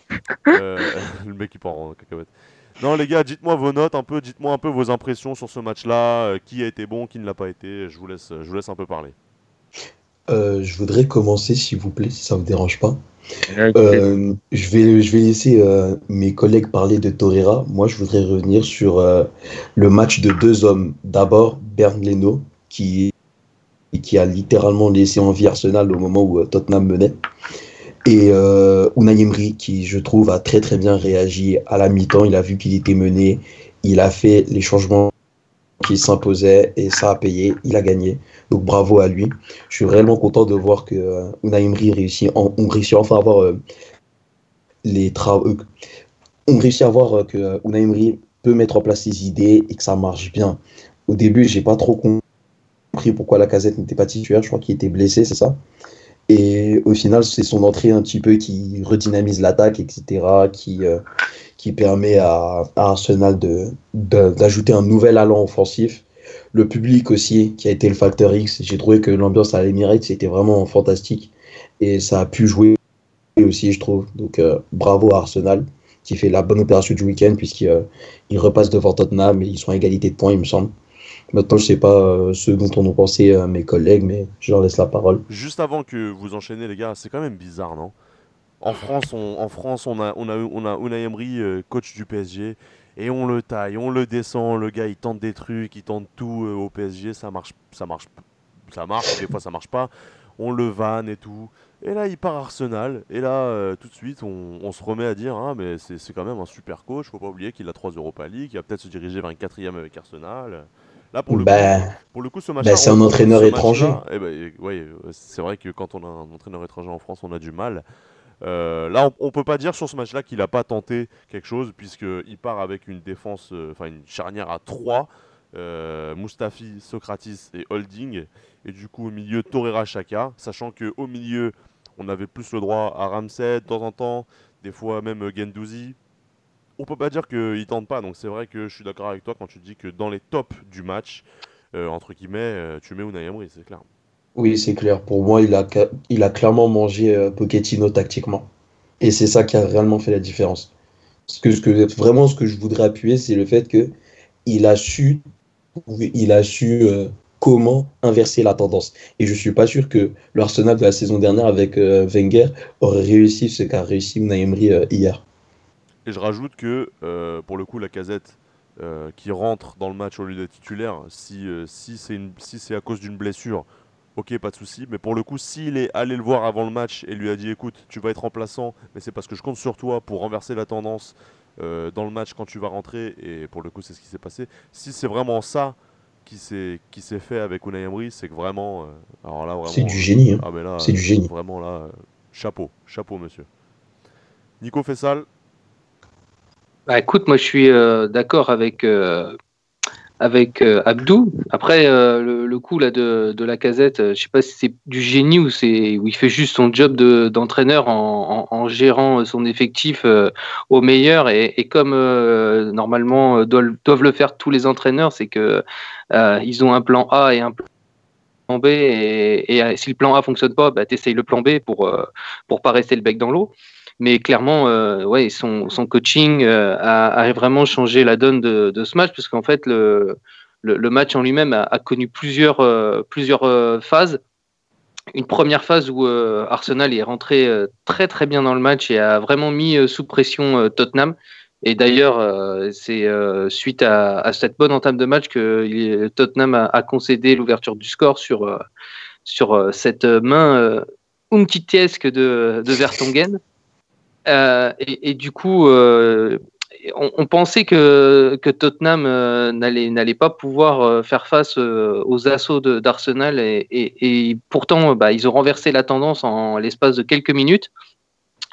Euh, le mec qui part en cacahuète. Non les gars, dites-moi vos notes un peu, dites-moi un peu vos impressions sur ce match-là, euh, qui a été bon, qui ne l'a pas été. Je vous laisse, je vous laisse un peu parler. Euh, je voudrais commencer, s'il vous plaît, si ça vous dérange pas. je, vais, je vais laisser mes collègues parler de Torreira. Moi, je voudrais revenir sur le match de deux hommes. D'abord, Bern Leno, qui, qui a littéralement laissé en vie Arsenal au moment où Tottenham menait. Et euh, Unai Emery, qui je trouve a très très bien réagi à la mi-temps, il a vu qu'il était mené, il a fait les changements qui s'imposaient et ça a payé, il a gagné. Donc bravo à lui. Je suis réellement content de voir que euh, Unai Emery réussit, réussit enfin avoir euh, les travaux. Euh, on réussit à voir que Unai Emery peut mettre en place ses idées et que ça marche bien. Au début, j'ai pas trop compris pourquoi la casette n'était pas titulaire. Je crois qu'il était blessé, c'est ça. Et au final, c'est son entrée un petit peu qui redynamise l'attaque, etc., qui, euh, qui permet à, Arsenal d'ajouter de, un nouvel allant offensif. Le public aussi, qui a été le facteur X. J'ai trouvé que l'ambiance à l'Emirates, c'était vraiment fantastique. Et ça a pu jouer aussi, je trouve. Donc euh, bravo à Arsenal, qui fait la bonne opération du week-end, puisqu'il euh, repasse devant Tottenham et ils sont à égalité de points, il me semble. Maintenant, je sais pas euh, ce dont on ont pensé euh, mes collègues, mais je leur laisse la parole. Juste avant que vous enchaînez, les gars, c'est quand même bizarre, non? En France, on, a, on a, Unai Emery, euh, coach du PSG, et on le taille, on le descend, le gars, il tente des trucs, il tente tout au PSG, ça marche, ça marche, ça marche, des fois ça marche pas, on le vanne et tout. Et là, il part Arsenal, et là, tout de suite, on, se remet à dire, ah, mais c'est quand même un super coach, faut pas oublier qu'il a 3 Europa League, il va peut-être se diriger vers une quatrième avec Arsenal. Là, pour le, bah, coup, pour le coup, ce match bah, c'est un entraîneur étranger. Eh ben, ouais, c'est vrai que quand on a un entraîneur étranger en France, on a du mal. Euh, là, on, ne peut pas dire sur ce match-là qu'il n'a pas tenté quelque chose, puisqu'il part avec une défense, euh, enfin une charnière à 3, euh, Mustafi, Socratis et Holding, et du coup au milieu Torreira Chaka, sachant qu'au milieu, on avait plus le droit à Ramsey de temps en temps, des fois même Gendouzi, on peut pas dire qu'il tente pas. Donc c'est vrai que je suis d'accord avec toi quand tu dis que dans les tops du match, euh, entre guillemets, euh, tu mets Unai Emery, c'est clair. Oui, c'est clair. Pour moi, il a, il a clairement mangé euh, Pochettino tactiquement. Et c'est ça qui a réellement fait la différence. Ce que, vraiment, ce que je voudrais appuyer, c'est le fait que il a su, il a su comment inverser la tendance. Et je suis pas sûr que l'Arsenal de la saison dernière avec Wenger aurait réussi ce qu'a réussi Unai hier. Et je rajoute que, euh, pour le coup, la casette euh, qui rentre dans le match au lieu d'être titulaire, si, euh, si c'est si à cause d'une blessure, ok, pas de souci. Mais pour le coup, s'il est allé le voir avant le match et lui a dit écoute, tu vas être remplaçant, mais c'est parce que je compte sur toi pour renverser la tendance dans le match quand tu vas rentrer, et pour le coup, c'est ce qui s'est passé. Si c'est vraiment ça qui s'est fait avec Unai Emery, c'est que vraiment, alors là, c'est du génie. Hein. Ah, c'est du génie. Vraiment là, chapeau, chapeau, monsieur. Nico Fessal bah, écoute, moi je suis euh, d'accord avec, euh, avec euh, Abdou. Après, le, coup là, de, de la casette, je sais pas si c'est du génie ou c'est où il fait juste son job d'entraîneur en, en, gérant son effectif au meilleur. Et, comme normalement doivent, le faire tous les entraîneurs, c'est que ils ont un plan A et un plan B. Et, si le plan A fonctionne pas, bah, tu le plan B pour, pour pas rester le bec dans l'eau. Mais clairement, euh, son, coaching euh, a, vraiment changé la donne de, ce match, parce qu'en fait, le, match en lui-même a, connu plusieurs, euh, phases. Une première phase où Arsenal est rentré très très bien dans le match et a vraiment mis sous pression Tottenham. Et d'ailleurs, c'est suite à, cette bonne entame de match que Tottenham a, concédé l'ouverture du score sur, sur cette main umtitiesque de, de Vertonghen. Euh, et, du coup, euh, on, pensait que, Tottenham euh, n'allait pas pouvoir faire face aux assauts d'Arsenal et, pourtant bah, ils ont renversé la tendance en l'espace de quelques minutes.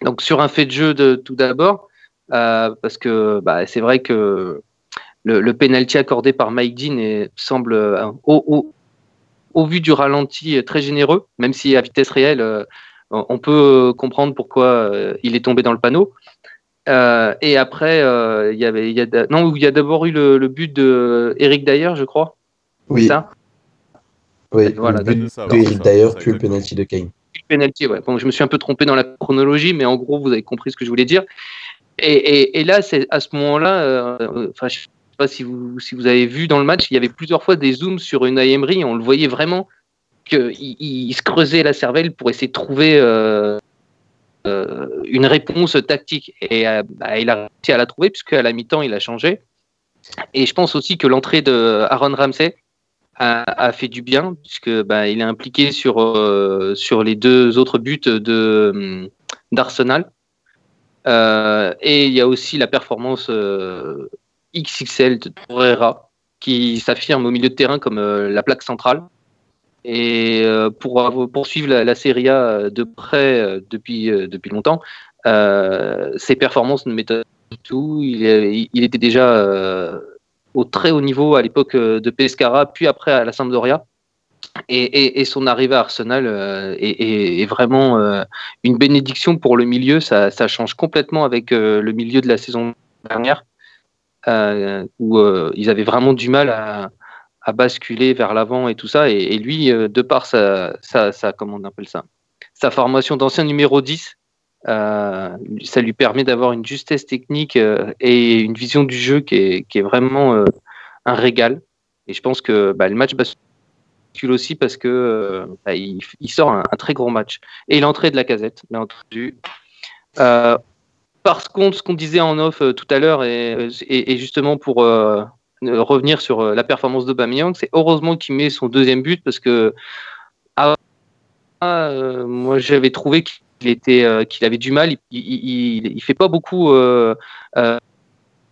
Donc sur un fait de jeu de, tout d'abord, parce que bah, c'est vrai que le, le penalty accordé par Mike Dean semble au, vu du ralenti très généreux, même si à vitesse réelle on peut comprendre pourquoi euh, il est tombé dans le panneau. Euh, et après, euh, il y avait, il y a, non, il y a d'abord eu le, but de Eric Dyer, je crois. Oui. Ça? Oui. Voilà. Le but d'Eric Dyer puis le penalty de Kane. Le penalty, ouais. Bon, je me suis un peu trompé dans la chronologie, mais en gros, vous avez compris ce que je voulais dire. Et, et, là, c'est à ce moment-là, enfin, je sais pas si vous, si vous avez vu dans le match, il y avait plusieurs fois des zooms sur une Emery, on le voyait vraiment qu'il se creusait la cervelle pour essayer de trouver euh, euh, une réponse tactique. Et euh, bah, il a réussi à la trouver, puisqu'à la mi-temps, il a changé. Et je pense aussi que l'entrée de Aaron Ramsey a, fait du bien, puisque bah, il est impliqué sur, sur les deux autres buts de, d'Arsenal. et il y a aussi la performance XXL de Torreira, qui s'affirme au milieu de terrain comme la plaque centrale. Et euh, pour poursuivre la, Serie A euh, de près euh, depuis, depuis longtemps, ses performances ne m'étonnent pas du tout. Il, était déjà au très haut niveau à l'époque de Pescara, puis après à la Sampdoria. Et, et, son arrivée à Arsenal est, vraiment une bénédiction pour le milieu. Ça change complètement avec le milieu de la saison dernière, où ils avaient vraiment du mal à, à basculer vers l'avant et tout ça. Et, lui, euh, de par sa, comment on appelle ça, sa formation d'ancien numéro 10, euh, ça lui permet d'avoir une justesse technique euh, et une vision du jeu qui est, vraiment un régal. Et je pense que bah, le match bascule aussi parce que bah, il, sort un, très gros match. Et l'entrée de la casette, bien entendu. par contre, ce qu'on disait en off tout à l'heure, et, justement pour revenir sur euh, la performance de Bamiyang, c'est heureusement qu'il met son deuxième but parce que euh, moi j'avais trouvé qu'il était euh, qu'il avait du mal, il, il, fait pas beaucoup,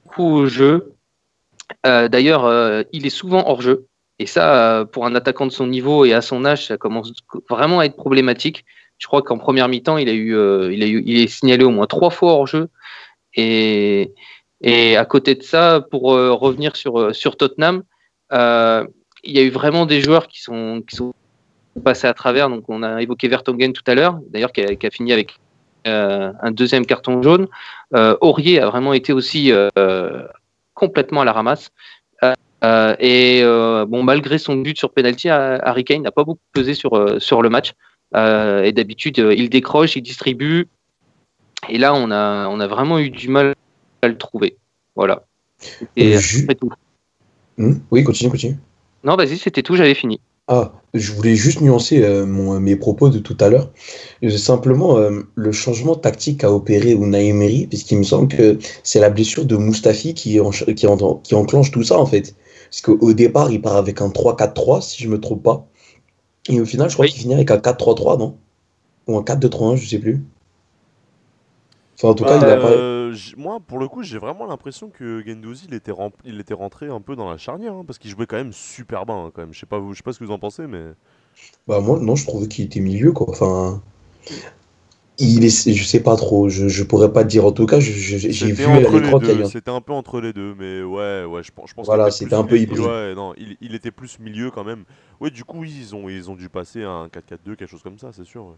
beaucoup au jeu. D'ailleurs, il est souvent hors jeu. Et ça, pour un attaquant de son niveau et à son âge, ça commence vraiment à être problématique. Je crois qu'en première mi-temps, il a eu, il a il est signalé au moins trois fois hors jeu. Et, et à côté de ça, pour euh, revenir sur, euh, sur Tottenham, euh, il y a eu vraiment des joueurs qui sont, qui sont passés à travers. Donc, on a évoqué Vertonghen tout à l'heure, d'ailleurs, qui, a fini avec un deuxième carton jaune. Aurier a vraiment été aussi complètement à la ramasse. et bon, malgré son but sur penalty, Harry Kane n'a pas beaucoup pesé sur, sur le match. et d'habitude, il décroche, il distribue. Et là, on a, on a vraiment eu du mal à le trouver. Voilà. Et euh, tout. Hmm oui, continue, continue. Non, vas-y, c'était tout, j'avais fini. Ah, je voulais juste nuancer euh, mes propos de tout à l'heure. Simplement, euh, le changement tactique a opéré Unai Emery, puisqu'il me semble que c'est la blessure de Mustafi qui, qui, qui, enclenche tout ça, en fait. Parce qu'au départ, il part avec un 3-4-3, si je me trompe pas. Et au final, je crois qu'il finit avec un 4-3-3, non? Ou un 4-2-3-1, je sais plus. Enfin, en tout cas, il a pas moi, pour le coup, j'ai vraiment l'impression que Gendouzi, il était, il était rentré un peu dans la charnière, hein, parce qu'il jouait quand même super bien, hein, quand même. Je sais pas, je sais pas ce que vous en pensez, mais. Bah moi, non, je trouvais qu'il était milieu, quoi. Enfin. il est, je sais pas trop, je, je pourrais pas te dire. En tout cas, j'ai vu à l'écran qu'il C'était un peu entre les deux, mais ouais, ouais, je pense, je pense Voilà, c'était un peu hybride. Ouais, non, il, il était plus milieu quand même. Ouais, du coup, ils ont, ils ont dû passer à un 4-4-2, quelque chose comme ça, c'est sûr. ouais.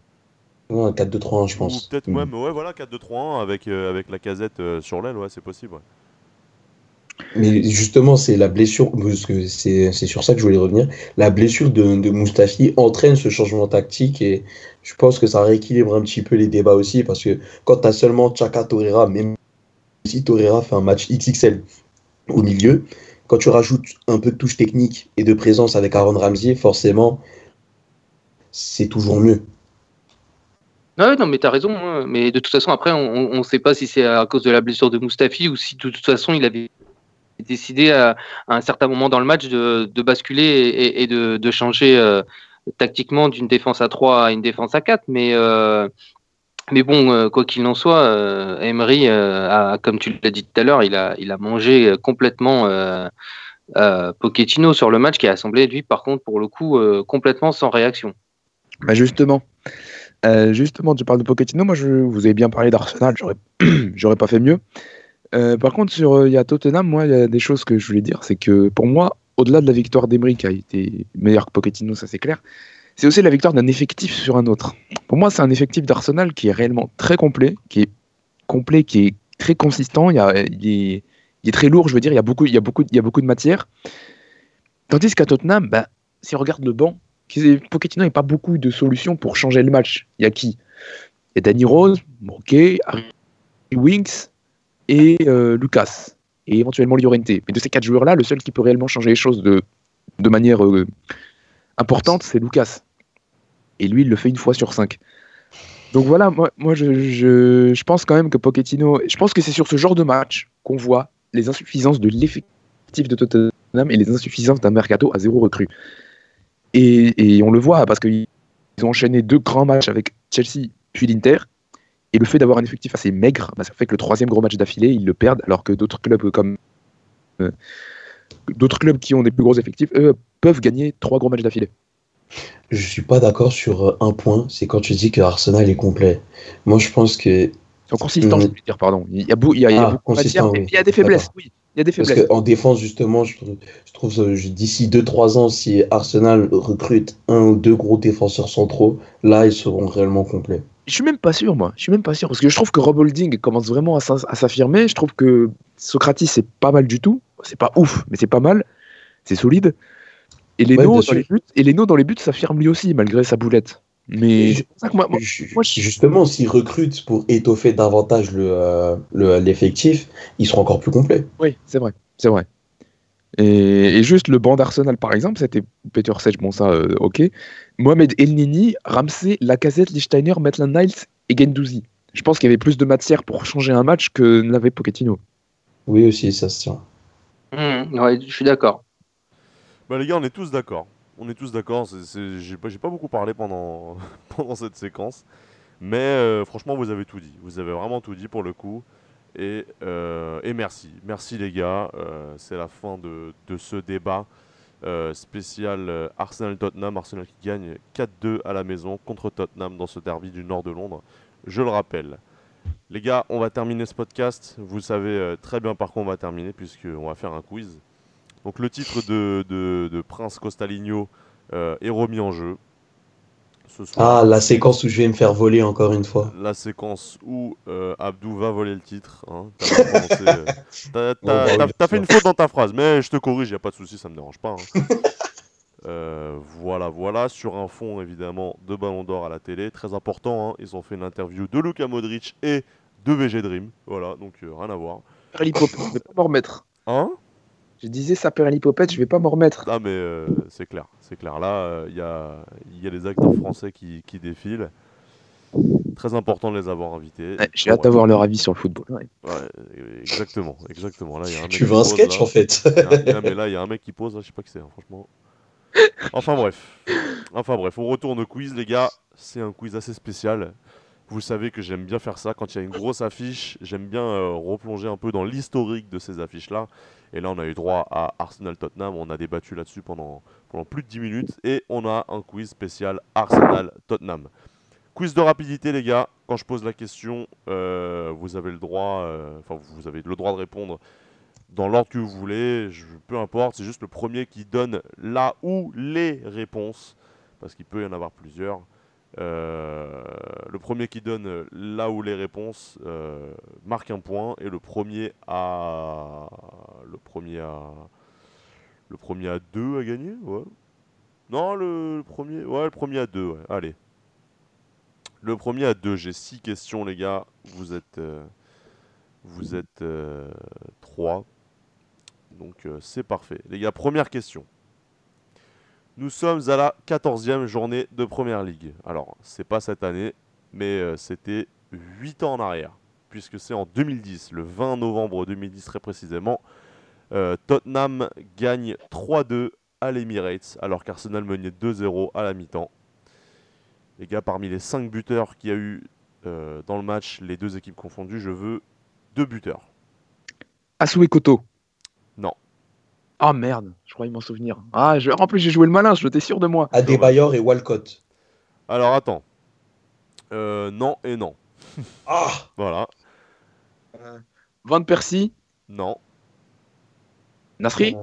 Ouais, un 4-2-3-1, je Ou pense. peut-être Mm. même, ouais, voilà, 4-2-3-1 avec, euh, avec la casette euh, sur l'aile, ouais, c'est possible. ouais. Mais justement, c'est la blessure, parce que c'est c'est sur ça que je voulais revenir. La blessure de, de Mustafi entraîne ce changement tactique et je pense que ça rééquilibre un petit peu les débats aussi parce que quand tu as seulement Chaka Torreira, même si Torreira fait un match XXL au milieu, quand tu rajoutes un peu de touche technique et de présence avec Aaron Ramsey, forcément, c'est toujours mieux. Ah non, mais t'as raison. hein. Mais de toute façon, après, on ne sait pas si c'est à cause de la blessure de Mustafi ou si de toute façon il avait décidé à, un certain moment dans le match de, basculer et, de, changer euh, tactiquement d'une défense à 3 à une défense à 4. Mais, euh, mais bon, euh, quoi qu'il en soit, Emery, comme tu l'as dit tout à l'heure, il a, mangé complètement Pochettino sur le match qui a semblé, lui, par contre, pour le coup, complètement sans réaction. Bah justement, Euh, justement, tu parles de Pochettino. Moi, je, vous avez bien parlé d'Arsenal. J'aurais, j'aurais pas fait mieux. Euh, par contre, sur euh, il y a Tottenham, moi, il y a des choses que je voulais dire. C'est que pour moi, au-delà de la victoire d'Emery qui a été meilleur que Pochettino, ça c'est clair. C'est aussi la victoire d'un effectif sur un autre. Pour moi, c'est un effectif d'Arsenal qui est réellement très complet, qui est complet, qui est très consistant. Il, y a, il, est, très lourd, je veux dire. Il y a beaucoup, il y a beaucoup, il y a beaucoup de matière. Tandis qu'à Tottenham, bah, si on regarde le banc, Pochettino n'a pas beaucoup de solutions pour changer le match. Il y a qui? Il y a Danny Rose, ok, Harry Winks et euh, Lucas, et éventuellement Llorente. Mais de ces quatre joueurs-là, le seul qui peut réellement changer les choses de, de manière euh, importante, c'est Lucas. Et lui, il le fait une fois sur cinq. Donc voilà, moi, moi je, je, je pense quand même que Pochettino, je pense que c'est sur ce genre de match qu'on voit les insuffisances de l'effectif de Tottenham et les insuffisances d'un mercato à zéro recrue. Et, et on le voit parce qu'ils ont enchaîné deux grands matchs avec Chelsea puis l'Inter. Et le fait d'avoir un effectif assez maigre, bah, ça fait que le troisième gros match d'affilée, ils le perdent, alors que d'autres clubs comme euh, d'autres clubs qui ont des plus gros effectifs, eux, peuvent gagner trois gros matchs d'affilée. Je suis pas d'accord sur euh, un point, c'est quand tu dis que Arsenal est complet. Moi, je pense que Ils sont consistants, je veux dire, pardon. Il y a, beau- il y a, il y a Ah, beaucoup de matière, mais il y a des faiblesses, oui. Il y a des Parce qu'en défense, justement, je trouve, je trouve euh, je- d'ici 2-3 ans, si Arsenal recrute un ou deux gros défenseurs centraux, là, ils seront réellement complets. Je suis même pas sûr, moi. Je suis même pas sûr. Parce que je trouve que Rob Holding commence vraiment à s'affirmer. Je trouve que Socrates, c'est pas mal du tout. C'est pas ouf, mais c'est pas mal. C'est solide. Et Leno, dans les buts, et Leno dans les buts s'affirme lui aussi, malgré sa boulette. Mais Je- c'est pour ça que moi, moi- Ju- moi, je- Justement, s'ils recrutent pour étoffer davantage le, euh, le- l'effectif, ils seront encore plus complets. oui, c'est vrai. C'est vrai. Et, et juste le banc d'Arsenal, par exemple, c'était Peter Sech, bon, ça, euh, ok. Mohamed Elneny, Ramsey, Lacazette, Lichtsteiner, Maitland-Niles et Gendouzi. Je pense qu'il y avait plus de matière pour changer un match que n'avait Pochettino. Oui, aussi, ça se tient. Mmh, ouais, je suis d'accord. Bah les gars, on est tous d'accord. On est tous d'accord. J'ai pas, beaucoup parlé pendant, cette séquence. Mais euh, franchement, vous avez tout dit. Vous avez vraiment tout dit pour le coup. Et, euh, merci. Merci les gars. Euh, C'est la fin de, de ce débat spécial Arsenal-Tottenham. Arsenal qui gagne 4-2 à la maison contre Tottenham dans ce derby du nord de Londres. Je le rappelle. Les gars, on va terminer ce podcast. Vous savez très bien par quoi on va terminer puisqu'on va faire un quiz. Donc le titre de, de- de Prince Costaligno euh, est remis en jeu. Ce soir, Ah, la séquence où je vais me faire voler encore une fois. la séquence où euh, Abdou va voler le titre. hein. T'as euh, Bon, fait une faute dans ta phrase, mais je te corrige, y a pas de souci, ça me dérange pas. hein. Euh, voilà, voilà, sur un fond évidemment de Ballon d'Or à la télé, très important. hein. Ils ont fait une interview de Luka Modric et de VG Dream. Voilà, donc euh, rien à voir. Perlipopette, je vais pas m'en remettre. Hein? Je disais ça, Perlipopette, je vais pas m'en remettre. Ah mais euh, c'est clair, c'est clair. Là, il y, a, y a des acteurs français qui, qui défilent. Très important de les avoir invités. Ouais, J'ai hâte d'avoir leur avis sur le football. ouais. ouais, exactement, exactement. Là, il y a un mec Tu veux un sketch là. en fait Il y a un- il y a- mais là, il y a un mec qui pose, là, je sais pas qui c'est, hein, franchement. Enfin bref. Enfin bref, on retourne au quiz, les gars. C'est un quiz assez spécial. Vous savez que j'aime bien faire ça. Quand il y a une grosse affiche, j'aime bien euh, replonger un peu dans l'historique de ces affiches-là. Et là, on a eu droit à Arsenal-Tottenham. On a débattu là-dessus pendant, plus de 10 minutes. Et on a un quiz spécial Arsenal-Tottenham. Quiz de rapidité, les gars. quand je pose la question, euh, vous avez le droit, euh, enfin vous avez le droit de répondre dans l'ordre que vous voulez. Peu importe, c'est juste le premier qui donne là ou les réponses, parce qu'il peut y en avoir plusieurs. Euh, le premier qui donne là où les réponses euh, marque un point et le premier à le premier à le premier à deux à gagner ouais. Non le, premier ouais le premier à deux allez. Le premier à deux j'ai six questions les gars. Vous êtes euh, vous êtes euh, trois. Donc euh, c'est parfait. Les gars première question nous sommes à la 14e journée de Première Ligue. Alors, c'est pas cette année, mais euh, c'était 8 ans en arrière, puisque c'est en 2010, le 20 novembre 2010 très précisément. euh, Tottenham gagne 3-2 à l'Emirates, alors qu'Arsenal menait 2-0 à la mi-temps. Les gars, parmi les 5 buteurs qu'il y a eu euh, dans le match, les deux équipes confondues, je veux deux buteurs. Asou et Koto. Ah merde, je croyais m'en souvenir. Ah, je... en plus j'ai joué le malin, j'étais sûr de moi. Adebayor et Walcott. Alors attends. Euh, non et non. Ah Voilà. Van Persie, Non. Nasri,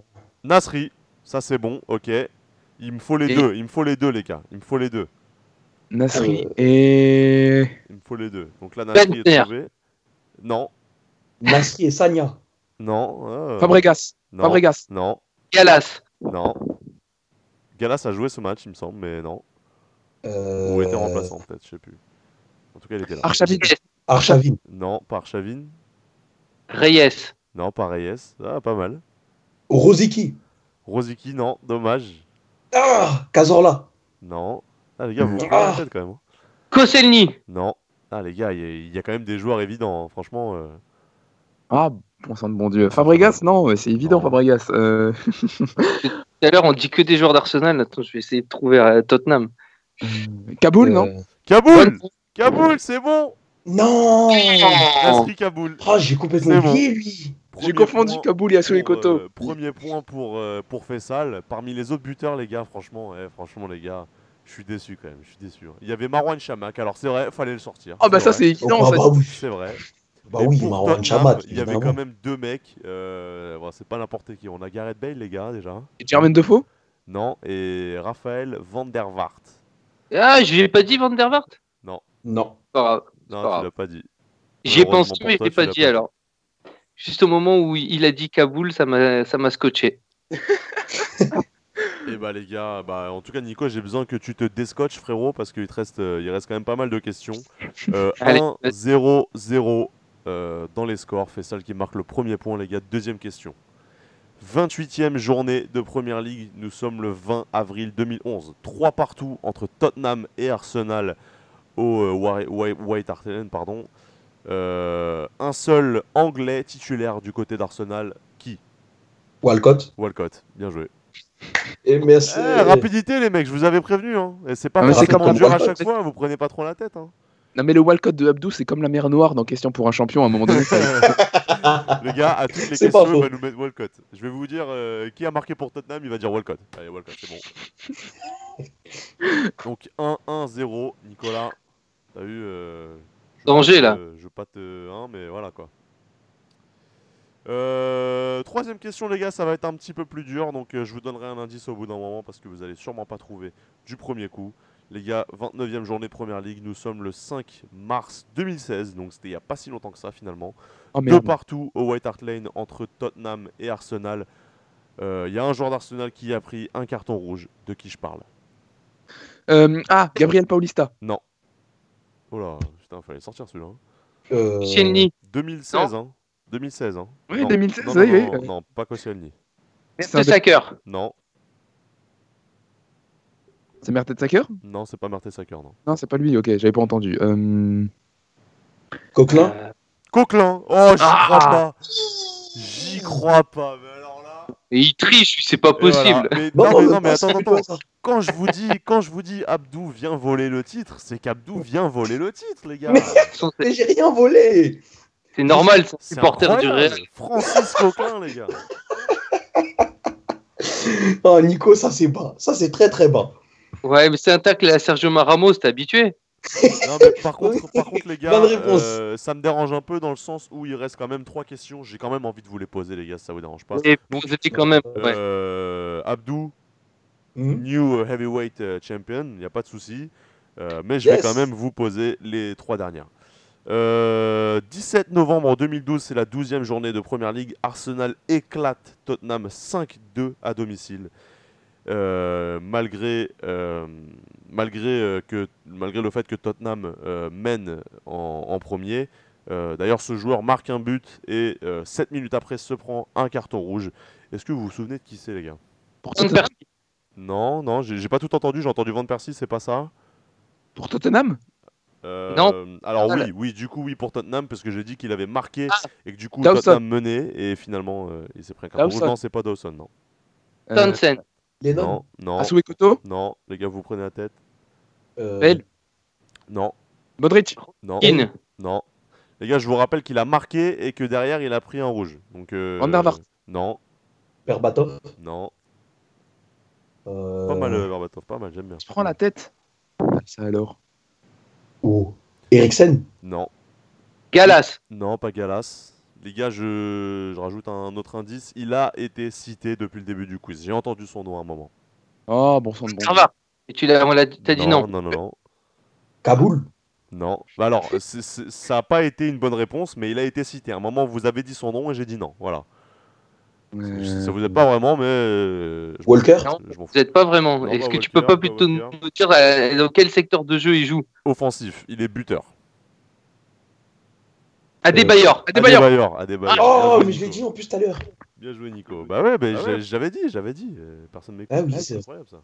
Nasri, ça c'est bon, ok. Il me faut les Et- deux, il me faut les deux les gars, il me faut les deux, Nasri Euh, et il me faut les deux. Donc là Nasri est Bentner. trouvé. Non, Nasri et Sanya. non, euh, Fabregas. Non, Fabregas. non, Galas. non. Galas a joué ce match, il me semble, mais non. Euh, Ou était remplaçant peut-être, je sais plus. En tout cas, il était là. Archavin. Arshavin. Non, par Chavin. Reyes. Non, par Reyes. Ah, pas mal. Rosicki. Rosicky, non, dommage. Ah Cazorla. Non. Ah, les gars, vous vous Ah. la tête quand même. hein. Koscielny. Non. Ah, les gars, il y, a- il y a quand même des joueurs évidents, hein. franchement. euh. Ah, bon sang de bon Dieu. Fabregas, non, c'est évident. Fabregas. Euh, Tout à l'heure, on dit que des joueurs d'Arsenal. Attends, je vais essayer de trouver à Tottenham. Kaboul, non Euh, Kaboul Kaboul, c'est bon Non Nasri Kaboul. Oh, j'ai complètement bon. oublié lui. J'ai confondu point Kaboul et Asou et pour, Koto. euh, premier point pour, euh, pour Fessal. Parmi les autres buteurs, les gars, franchement, eh, franchement, les gars, je suis déçu quand même. Je suis déçu. hein. Il y avait Marwan Chamak, alors c'est vrai, fallait le sortir. Ah bah ça c'est évident. Ah ça. bah oui. C'est vrai. Bah Et oui, pour Marwan Tottenham, Chamat. Il y avait quand même deux mecs. euh, bon, c'est pas n'importe qui. On a Gareth Bale, les gars, déjà. Et Jermaine Defoe? Non. Et Raphaël van der Vaart. Ah, je l'ai pas dit Van der Vaart? Non. Pas grave. Non, pas tu l'as pas dit. J'y ai pensé, mais je l'ai pas dit alors. Juste au moment où il a dit Kaboul, ça m'a ça m'a scotché. Et bah les gars, bah en tout cas Nico, j'ai besoin que tu te déscotches frérot parce qu'il te reste, euh, il reste quand même pas mal de questions. Euh, Allez, 1, 0, 0 euh, dans les scores. Fessal qui marque le premier point les gars. Deuxième question. 28e journée de Première Ligue. Nous sommes le 20 avril 2011. 3 partout entre Tottenham et Arsenal au euh, White Hart Lane, pardon. Euh, un seul Anglais titulaire du côté d'Arsenal. Qui? Walcott. Walcott. Bien joué. Et merci. Eh, rapidité les mecs, je vous avais prévenu. Hein. Et c'est pas Ah, mais c'est forcément dur à chaque fois, vous prenez pas trop la tête. Hein. Non mais le Walcott de Abdou c'est comme la mer Noire dans Question pour un champion à un moment donné. le gars, à toutes les questions, il va nous mettre Walcott. Je vais vous dire euh, qui a marqué pour Tottenham, il va dire Walcott. Allez, Walcott, c'est bon. Donc 1-1-0, Nicolas. T'as vu euh, Danger, là. te- Je veux pas te. Hein, mais voilà quoi. Euh, troisième question, les gars, ça va être un petit peu plus dur. Donc euh, je vous donnerai un indice au bout d'un moment parce que vous allez sûrement pas trouver du premier coup. Les gars, 29e journée Première Ligue, nous sommes le 5 mars 2016, donc c'était il n'y a pas si longtemps que ça finalement. Oh Deux merde. partout au White Hart Lane entre Tottenham et Arsenal. Euh, Il y a un joueur d'Arsenal qui a pris un carton rouge. De qui je parle? Euh, ah, Gabriel Paulista. Non. Oh là, putain, fallait sortir celui-là. hein. Euh, Koscielny. 2016, hein 2016, hein Oui, Non. 2016, non, non, oui, non, oui. non, pas Koscielny. De- Mertesacker. Non, C'est Mertesacker non, c'est pas Mertesacker, non. Non, c'est pas lui, ok, j'avais pas entendu. Euh, Coquelin. Euh, Coquelin Oh, j'y Ah crois pas J'y crois pas, mais alors là... Et il triche, c'est pas voilà. possible. Mais, Non, non, mais, non, mais attends, attends, ça. quand je vous dis, quand je vous dis Abdou vient voler le titre, c'est qu'Abdou vient voler le titre, les gars. Mais- j'ai rien volé. c'est normal, c'est supporter du. Real. Francis Coquelin, les gars. Oh, Nico, ça c'est bas. Ça c'est très très bas. Ouais, mais c'est un tacle à Sergio Ramos, t'es habitué. Non, mais par contre, par contre, les gars, euh, ça me dérange un peu dans le sens où il reste quand même trois questions. J'ai quand même envie de vous les poser, les gars, si ça vous dérange pas. Et étiez quand même. Ouais. Euh, Abdou, Hmm new heavyweight euh, champion, il n'y a pas de souci. Euh, mais je vais quand même vous poser les trois dernières. Euh, 17 novembre 2012, c'est la 12e journée de Première Ligue. Arsenal éclate Tottenham 5-2 à domicile. Euh, malgré, euh, malgré, euh, que, malgré le fait que Tottenham euh, mène en, en premier. Euh, D'ailleurs, ce joueur marque un but et 7 minutes après se prend un carton rouge. Est-ce que vous vous souvenez de qui c'est, les gars? Pour Tottenham? Non, non, j'ai pas tout entendu. J'ai entendu Van Persie, c'est pas ça? Pour Tottenham? Euh, Non. Alors Ah, oui, oui, du coup oui pour Tottenham parce que j'ai dit qu'il avait marqué Ah. et que du coup Dawson. Tottenham menait et finalement euh, il s'est pris un carton rouge. Non, c'est pas Dawson, non. Euh, Townsend. Lennon Non, non, Asue Koto? Non, les gars vous prenez la tête. euh, Bale Non, Modric? Non, In. non. Les gars, je vous rappelle qu'il a marqué et que derrière il a pris un rouge. Donc euh, Van der Vaart. Non, Berbatov? Non, euh, pas mal euh, Berbatov, pas mal, j'aime bien. Je prends la tête. Ah, Ça alors. ou Eriksen? Non, Galas. non, pas Galas. Les gars, je... je rajoute un autre indice. Il a été cité depuis le début du quiz. J'ai entendu son nom à un moment. Oh, bon sang de bon. Ça va. Et tu l'as, on l'a, t'as dit non. Non, non, non. Kaboul Non. Bah alors, c'est- c'est- ça n'a pas été une bonne réponse, mais il a été cité. À un moment, vous avez dit son nom et j'ai dit non. Voilà. Euh, Ça vous aide pas vraiment, mais. euh, je m'en Walker fous. Non. Je m'en fous. Vous n'êtes pas vraiment. Non, Est-ce pas que tu Walker, peux pas pas plutôt nous Walker. nous dire euh, dans quel secteur de jeu il joue? Offensif, il est buteur. Adebayor. Adebayor. Adebayor. Adebayor. Bien Oh, mais je l'ai dit en plus tout à l'heure. Bien joué, Nico. Bah ouais, bah, Ah ouais. j'avais dit, j'avais dit. euh, Personne m'écoute. Ah oui, c'est incroyable ça.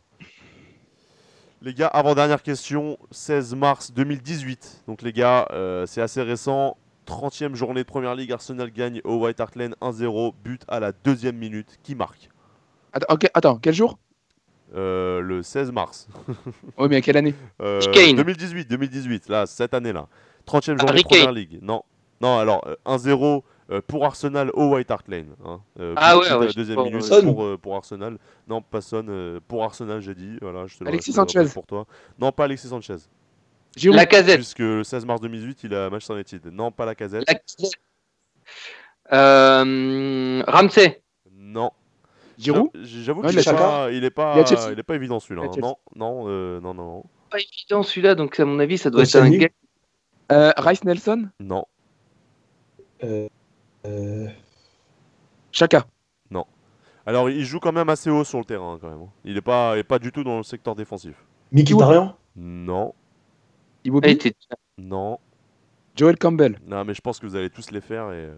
Les gars, avant-dernière question, 16 mars 2018. Donc les gars, euh, c'est assez récent. 30e journée de Première Ligue, Arsenal gagne au White Hart Lane 1-0, but à la deuxième minute. Qui marque? Attends, quel jour? Euh, Le 16 mars. Oui, mais à quelle année? Euh, Kane. 2018, 2018, là, cette année-là. 30e Harry journée de Première. Ligue. Non, non alors euh, 1-0 euh, pour Arsenal au White Hart Lane. hein. Euh, Ah ouais, ouais, deuxième minute pour, euh, pour Arsenal. Non, pas Son, euh, pour Arsenal, j'ai dit. Voilà, je te le Alexis je te le Sanchez. pour toi. Non, pas Alexis Sanchez. Giroud. La casette. Puisque le 16 mars 2018, il a Manchester United. Non, pas la casette. La. Euh, Ramsey. Non. Giroud J'avoue qu'il il est a pas, il est pas, il est pas évident celui-là. Hein. Non, non, euh, non, non. Pas évident celui-là, donc à mon avis, ça doit être un gars. Euh, Rice Nelson Non. Euh, euh, Chaka. Alors, il joue quand même assez haut sur le terrain, quand même. hein. Il est pas, il est pas du tout dans le secteur défensif. Mkhitaryan Non, Ah, Iwobi. était- non. Joel Campbell. Non, mais je pense que vous allez tous les faire et, euh,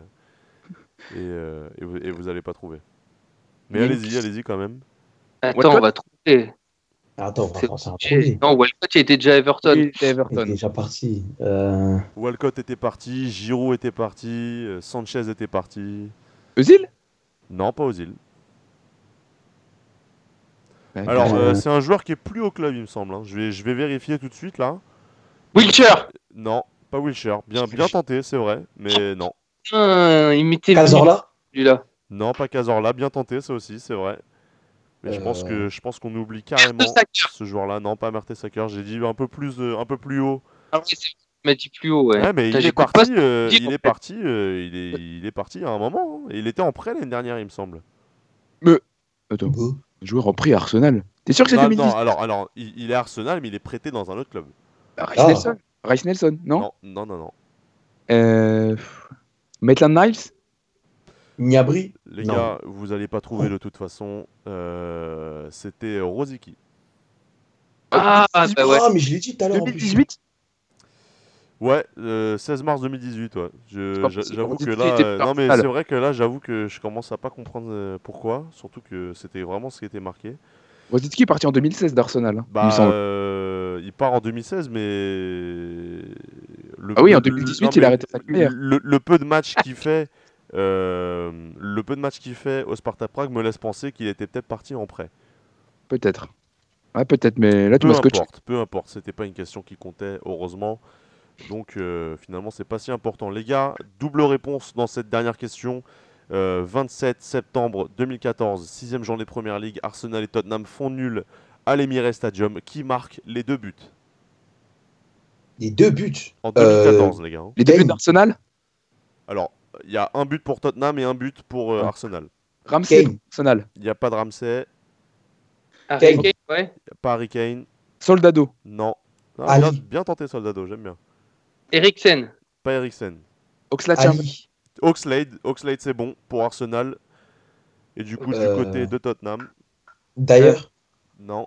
et, euh, et vous, et vous allez pas trouver. Mais allez-y, allez-y quand même. Attends, on va trouver. Attends, C'est un premier. Non, Walcott, il était déjà Everton. Il Everton. déjà parti. Euh, Walcott était parti, Giroud était parti, euh, Sanchez était parti. Özil? Non, pas Ozil. Alors, Euh, c'est un joueur qui est plus au club, il me semble. hein. Je, vais, je vais vérifier tout de suite là. Wiltshire. Non, pas Wilshire. Bien, bien tenté, c'est vrai, mais non. Il m'était Cazorla? celui-là. Non, pas Cazorla. Bien tenté, ça aussi, c'est vrai. Mais je pense Euh. que je pense qu'on oublie carrément ce joueur-là. Non, pas Mertesacker. J'ai dit un peu plus, euh, un peu plus haut. Ah tu m'as dit plus haut, ouais. Ouais, mais il est parti. euh, il est parti. euh, il est, il est parti à un moment. hein. Et Il était en prêt l'année dernière, il me semble. Attends, Beau. joueur en prix à Arsenal. T'es sûr que c'est Non, 2010 non, alors, alors, il, il est à Arsenal, mais il est prêté dans un autre club. Rice Ah. Nelson Rice Nelson, non, Non, non, non, non. Euh... Maitland Niles Niabri Les Non. gars, vous allez pas trouver de toute façon. Euh, C'était Rosicky. Ah, bah ouais. Ah, mais je l'ai dit tout à l'heure. en plus. 2018 Ouais, euh, 16 mars 2018, ouais. C'est Je- pas j'a- possible, J'avoue que là, euh, non mais c'est vrai que là, j'avoue que je commence à pas comprendre euh, pourquoi, surtout que c'était vraiment ce qui était marqué. Rosicki est parti en 2016 d'Arsenal. hein, il Bah, euh, il part en 2016, mais le, Ah oui, en le- 2018, non, il a arrêté sa carrière. Le, le peu de matchs qu'il fait, euh, le peu de matchs qu'il fait au Sparta Prague me laisse penser qu'il était peut-être parti en prêt. Peut-être. Ouais, peut-être, mais là tu Peu importe, peu importe, c'était pas une question qui comptait, heureusement. Donc euh, finalement, c'est pas si important. Les gars, double réponse dans cette dernière question. Euh, 27 septembre 2014, sixième journée de Première Ligue, Arsenal et Tottenham font nul à l'Emirates Stadium. Qui marque les deux buts? Les deux buts? En 2014, les gars. hein. Les deux buts d'Arsenal? Alors, il y a un but pour Tottenham et un but pour euh. Arsenal. Ramsey, Kane. Arsenal. Il n'y a pas de Ramsey, Harry Kane. Kane, ouais. a pas Harry Kane. Soldado. Non. Ah, Ali. bien, bien tenté, Soldado, j'aime bien. Eriksen. Pas Eriksen. Ali. Oxlade, Oxlade c'est bon pour Arsenal. Et du coup, Euh. du côté de Tottenham, D'ailleurs, non.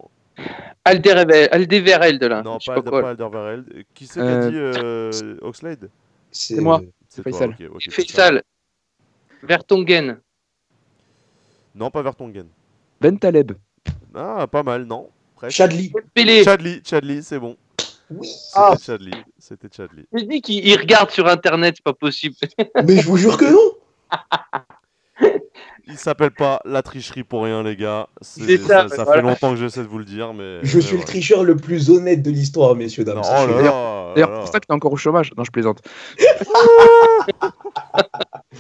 Alderweireld, Alderweireld, là. Non, Je sais pas, pas quoi. pas Alderweireld. Qui c'est qui a Euh, dit euh, Oxlade? C'est moi. C'est Faisal. Faisal. Vertonghen. Non, pas Vertonghen. Ben Taleb. Ah, pas mal, non. Presque. Chadli. Chadli, Chadli, c'est bon. Oui. C'était Ah. Chadli. C'était Chadli. Je dis qu'il il regarde sur internet, c'est pas possible. Mais je vous jure que non. Il s'appelle pas la tricherie pour rien, les gars. C'est- C'est ça, ça voilà. fait longtemps que j'essaie de vous le dire, mais. Je mais suis le tricheur le plus honnête de l'histoire, messieurs, dames. D'ailleurs, là pour ça que t'es encore au chômage. Non, je plaisante.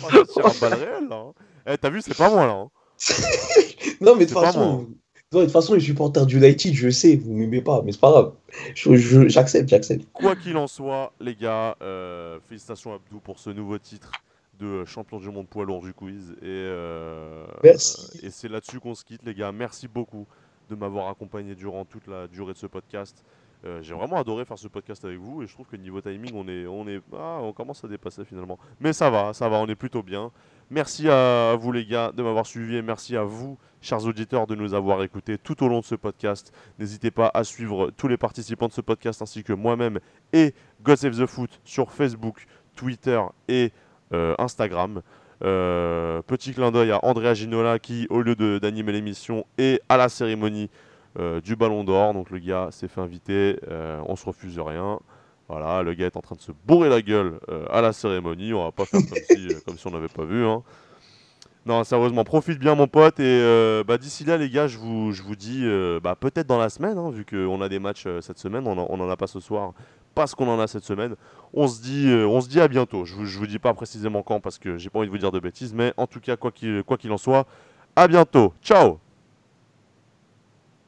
Oh, je un balle réel, là. hein. Eh, t'as vu, c'est pas moi, là. hein. Non, mais de C'est toute façon, non, de toute façon, les supporters du United, je sais, vous m'aimez pas, mais c'est pas grave. Je- je- J'accepte, j'accepte. Quoi qu'il en soit, les gars, euh, félicitations à Abdou pour ce nouveau titre de champion du monde poids lourd du quiz. Et, euh, Merci. et c'est là-dessus qu'on se quitte, les gars. Merci beaucoup de m'avoir accompagné durant toute la durée de ce podcast. Euh, J'ai vraiment adoré faire ce podcast avec vous et je trouve que niveau timing, on est, on est, ah, on commence à dépasser finalement. Mais ça va, ça va, on est plutôt bien. Merci à vous les gars de m'avoir suivi et merci à vous, chers auditeurs, de nous avoir écoutés tout au long de ce podcast. N'hésitez pas à suivre tous les participants de ce podcast ainsi que moi-même et God Save the Foot sur Facebook, Twitter et euh, Instagram. Euh, petit clin d'œil à Andrea Ginola qui, au lieu d'animer l'émission, est à la cérémonie euh, du Ballon d'Or. Donc le gars s'est fait inviter, euh, on se refuse rien. Voilà, le gars est en train de se bourrer la gueule euh, à la cérémonie. On va pas faire comme si, euh, on n'avait pas vu. hein. Non, sérieusement, profite bien mon pote. Et euh, bah, d'ici là, les gars, je vous, dis euh, bah, peut-être dans la semaine, hein, vu qu'on a des matchs euh, cette semaine. On en, on en a pas ce soir, parce qu'on en a cette semaine. On se dit, euh, on se dit à bientôt. Je vous, vous dis pas précisément quand, parce que j'ai pas envie de vous dire de bêtises. Mais en tout cas, quoi qu'il quoi qu'il en soit, à bientôt. Ciao